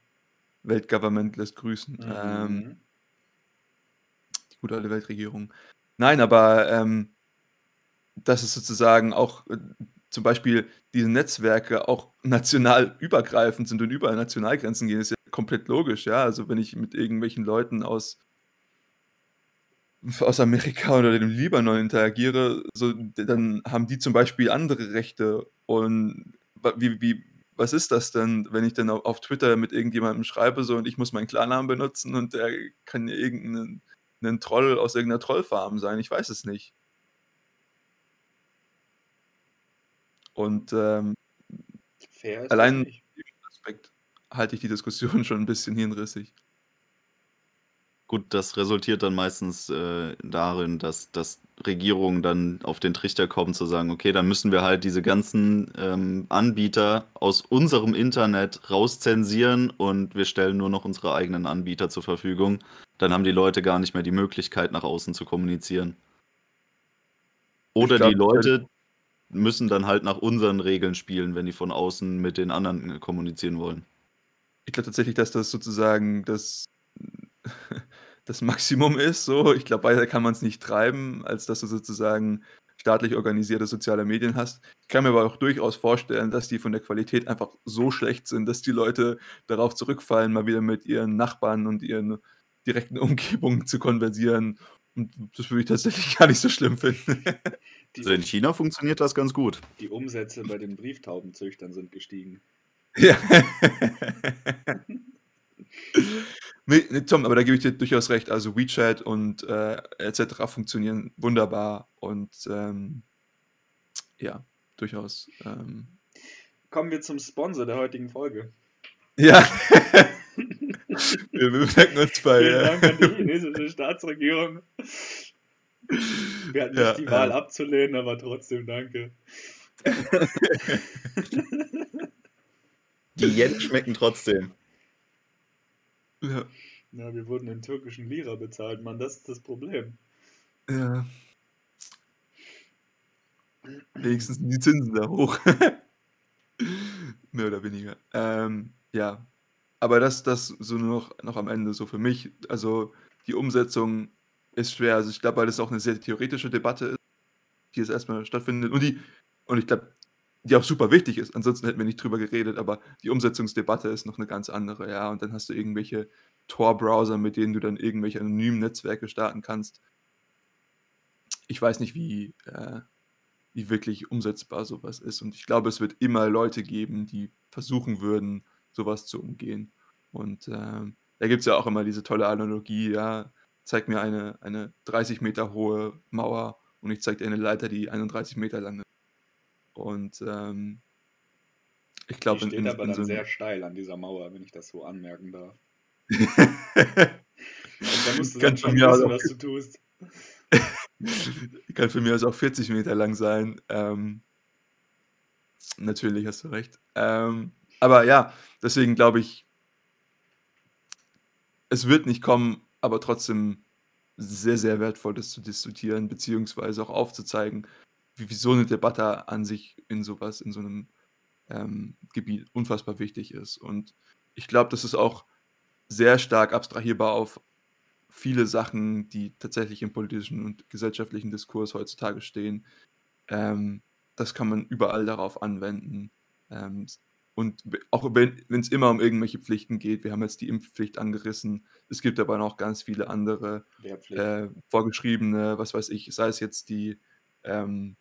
Weltgovernment lässt grüßen. Ähm, Mhm. die gute alte Weltregierung. Nein, aber ähm, dass es sozusagen auch äh, zum Beispiel diese Netzwerke auch national übergreifend sind und über Nationalgrenzen gehen, ist ja komplett logisch, ja. Also wenn ich mit irgendwelchen Leuten aus, aus Amerika oder dem Libanon interagiere, so, dann haben die zum Beispiel andere Rechte. Und wie, wie, was ist das denn, wenn ich dann auf, Twitter mit irgendjemandem schreibe so und ich muss meinen Klarnamen benutzen und der kann ja irgendein ein Troll aus irgendeiner Trollfarm sein? Ich weiß es nicht. Und ähm, Fair ist allein nicht. diesem Aspekt halte ich die Diskussion schon ein bisschen hirnrissig. Gut, das resultiert dann meistens äh, darin, dass, dass Regierungen dann auf den Trichter kommen zu sagen, okay, dann müssen wir halt diese ganzen ähm, Anbieter aus unserem Internet rauszensieren und wir stellen nur noch unsere eigenen Anbieter zur Verfügung. Dann haben die Leute gar nicht mehr die Möglichkeit, nach außen zu kommunizieren. Oder glaub, die Leute müssen dann halt nach unseren Regeln spielen, wenn die von außen mit den anderen äh, kommunizieren wollen. Ich glaube tatsächlich, dass das sozusagen das, das Maximum ist. So, ich glaube, weiter kann man es nicht treiben, als dass du sozusagen staatlich organisierte soziale Medien hast. Ich kann mir aber auch durchaus vorstellen, dass die von der Qualität einfach so schlecht sind, dass die Leute darauf zurückfallen, mal wieder mit ihren Nachbarn und ihren direkten Umgebungen zu konversieren. Und das würde ich tatsächlich gar nicht so schlimm finden. Die, Also in China funktioniert das ganz gut. die Umsätze bei den Brieftaubenzüchtern sind gestiegen. Ja. nee, nee, Tom, aber da gebe ich dir durchaus recht. Also WeChat und äh, etc. funktionieren wunderbar und ähm, ja, durchaus. Ähm, Kommen wir zum Sponsor der heutigen Folge. ja. wir bedanken uns bei. Vielen Dank an die Äh, chinesische Staatsregierung. Wir hatten Ja, nicht die Wahl äh. abzulehnen, aber trotzdem danke. Die Yen schmecken trotzdem. ja, Ja, wir wurden in türkischen Lira bezahlt, Mann, das ist das Problem. ja. Wenigstens sind die Zinsen da hoch. Mehr oder weniger. Ähm, ja. Aber das, das so noch, noch am Ende so für mich. Also die Umsetzung ist schwer. Also ich glaube, weil das auch eine sehr theoretische Debatte ist, die jetzt erstmal stattfindet. Und die, und ich glaube, die auch super wichtig ist. Ansonsten hätten wir nicht drüber geredet, aber die Umsetzungsdebatte ist noch eine ganz andere, ja. Und dann hast du irgendwelche Tor-Browser, mit denen du dann irgendwelche anonymen Netzwerke starten kannst. Ich weiß nicht, wie, äh, wie wirklich umsetzbar sowas ist. Und ich glaube, es wird immer Leute geben, die versuchen würden, sowas zu umgehen. Und, ähm, da gibt's ja auch immer diese tolle Analogie, ja: „Zeig mir eine eine 30 Meter hohe Mauer und ich zeige dir eine Leiter, die 31 Meter lang ist.“ Und, ähm ich Die glaube, in steht in aber in so dann 'nem sehr steil an dieser Mauer, wenn ich das so anmerken darf. Und da musst du dann schon wissen, auch was du tust. kann von mir aus auch 40 Meter lang sein. Ähm natürlich, hast du recht. Ähm, aber ja, deswegen glaube ich es wird nicht kommen, aber trotzdem sehr, sehr wertvoll, das zu diskutieren, beziehungsweise auch aufzuzeigen, wie wie so 'ne Debatte an sich in so was in so 'nem, ähm, Gebiet unfassbar wichtig ist. Und ich glaube, das ist auch sehr stark abstrahierbar auf viele Sachen, die tatsächlich im politischen und gesellschaftlichen Diskurs heutzutage stehen. Ähm, das kann man überall darauf anwenden. Ähm, und auch wenn wenn's immer um irgendwelche Pflichten geht wir haben jetzt die Impfpflicht angerissen. Es gibt aber noch ganz viele andere, äh, vorgeschriebene, was weiß ich, sei es jetzt die, ähm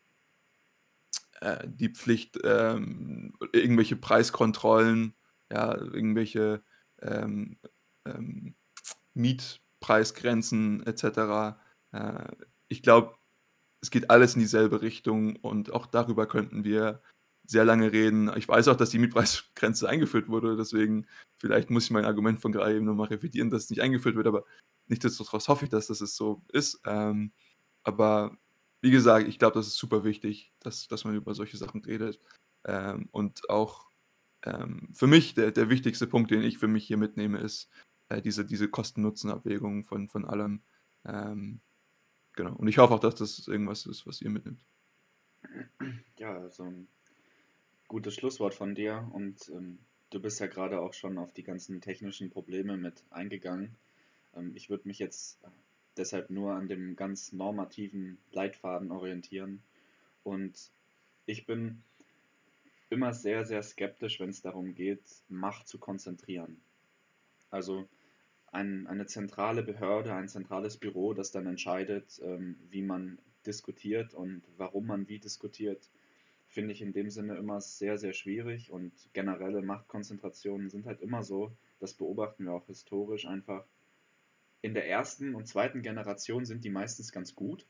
äh, die Pflicht, ähm, irgendwelche Preiskontrollen, ja, irgendwelche, ähm, ähm, Mietpreisgrenzen et cetera. Äh, ich glaube, es geht alles in dieselbe Richtung und auch darüber könnten wir sehr lange reden. Ich weiß auch, dass die Mietpreisgrenze eingeführt wurde, deswegen vielleicht muss ich mein Argument von gerade eben noch mal revidieren, dass es nicht eingeführt wird, aber nichtsdestotrotz hoffe ich, dass das so ist. Ähm, aber wie gesagt, ich glaube, das ist super wichtig, dass dass man über solche Sachen redet. Ähm, und auch, ähm, für mich der der wichtigste Punkt, den ich für mich hier mitnehme, ist, äh, diese diese Kosten-Nutzen-Abwägung von von allem. Ähm, genau. Und ich hoffe auch, dass das irgendwas ist, was ihr mitnimmt. Ja, also gutes Schlusswort von dir und, ähm, du bist ja grade auch schon auf die ganzen technischen Probleme mit eingegangen. Ähm, ich würde mich jetzt, äh, deshalb nur an dem ganz normativen Leitfaden orientieren. Und ich bin immer sehr, sehr skeptisch, wenn's darum geht, Macht zu konzentrieren. Also, ein eine zentrale Behörde, ein zentrales Büro, das dann entscheidet, ähm, wie man diskutiert und warum man wie diskutiert, finde ich in dem Sinne immer sehr, sehr schwierig und generelle Machtkonzentrationen sind halt immer so, das beobachten wir auch historisch einfach in der 1. und 2. Generation sind die meistens ganz gut,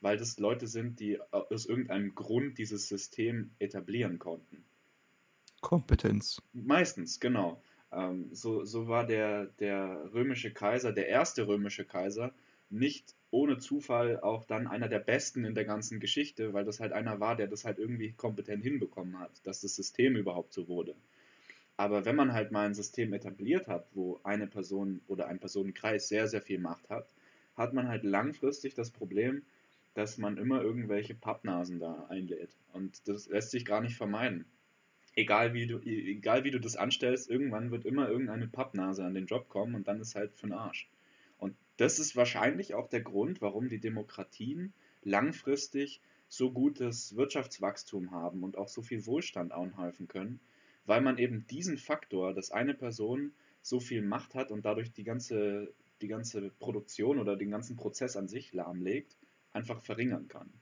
weil das Leute sind, die aus irgendeinem Grund dieses System etablieren konnten. Kompetenz. Meistens, genau. Ähm, so so war der der römische Kaiser, der 1. römische Kaiser, nicht ohne Zufall auch dann einer der Besten in der ganzen Geschichte, weil das halt einer war, der das halt irgendwie kompetent hinbekommen hat, dass das System überhaupt so wurde. Aber wenn man halt mal 'n System etabliert hat, wo eine Person oder ein Personenkreis sehr, sehr viel Macht hat, hat man halt langfristig das Problem, dass man immer irgendwelche Pappnasen da einlädt. Und das lässt sich gar nicht vermeiden. Egal wie du egal wie du das anstellst, irgendwann wird immer irgendeine Pappnase an den Job kommen und dann ist halt für 'n Arsch. Das ist wahrscheinlich auch der Grund, warum die Demokratien langfristig so gutes Wirtschaftswachstum haben und auch so viel Wohlstand anhäufen können, weil man eben diesen Faktor, dass eine Person so viel Macht hat und dadurch die ganze die ganze Produktion oder den ganzen Prozess an sich lahmlegt, einfach verringern kann.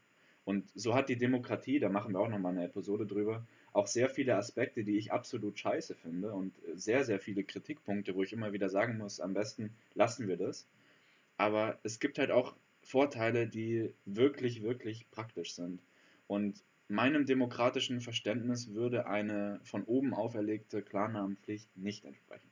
Und so hat die Demokratie, da machen wir auch noch mal 'ne Episode drüber, auch sehr viele Aspekte, die ich absolut scheiße finde und sehr, sehr viele Kritikpunkte, wo ich immer wieder sagen muss: „Am besten lassen wir das.“ Aber es gibt halt auch Vorteile, die wirklich, wirklich praktisch sind. Und meinem demokratischen Verständnis würde eine von oben auferlegte Klarnamenpflicht nicht entsprechen.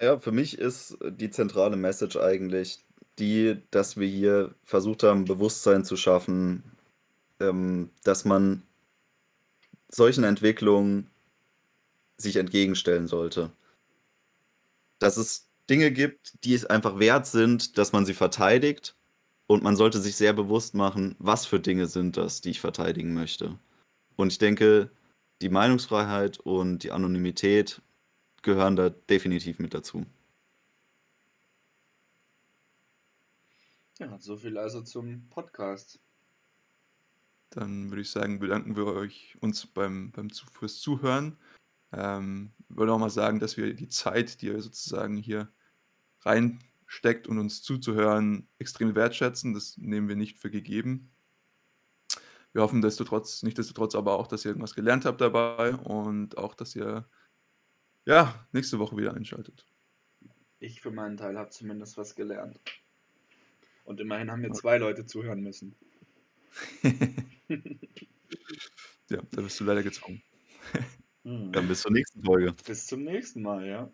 Ja, für mich ist die zentrale Message eigentlich die, dass wir hier versucht haben, Bewusstsein zu schaffen, ähm, dass man solchen Entwicklungen sich entgegenstellen sollte. Dass es Dinge gibt, die es einfach wert sind, dass man sie verteidigt und man sollte sich sehr bewusst machen, was für Dinge sind das, die ich verteidigen möchte. Und ich denke, die Meinungsfreiheit und die Anonymität gehören da definitiv mit dazu. Ja, so viel also zum Podcast. Dann würde ich sagen, bedanken wir euch uns beim beim fürs Zuhören. Ähm, würde auch mal sagen, dass wir die Zeit, die ihr sozusagen hier reinsteckt, um uns zuzuhören, extrem wertschätzen. Das nehmen wir nicht für gegeben. wir hoffen destotrotz nichtsdestotrotz aber auch, dass ihr irgendwas gelernt habt dabei und auch, dass ihr, ja, nächste Woche wieder einschaltet. Ich für meinen Teil habe zumindest was gelernt. Und immerhin haben mir zwei Leute zuhören müssen. Ja, da bist du leider gezwungen. Dann bis zur nächsten Folge. Bis zum nächsten Mal, ja.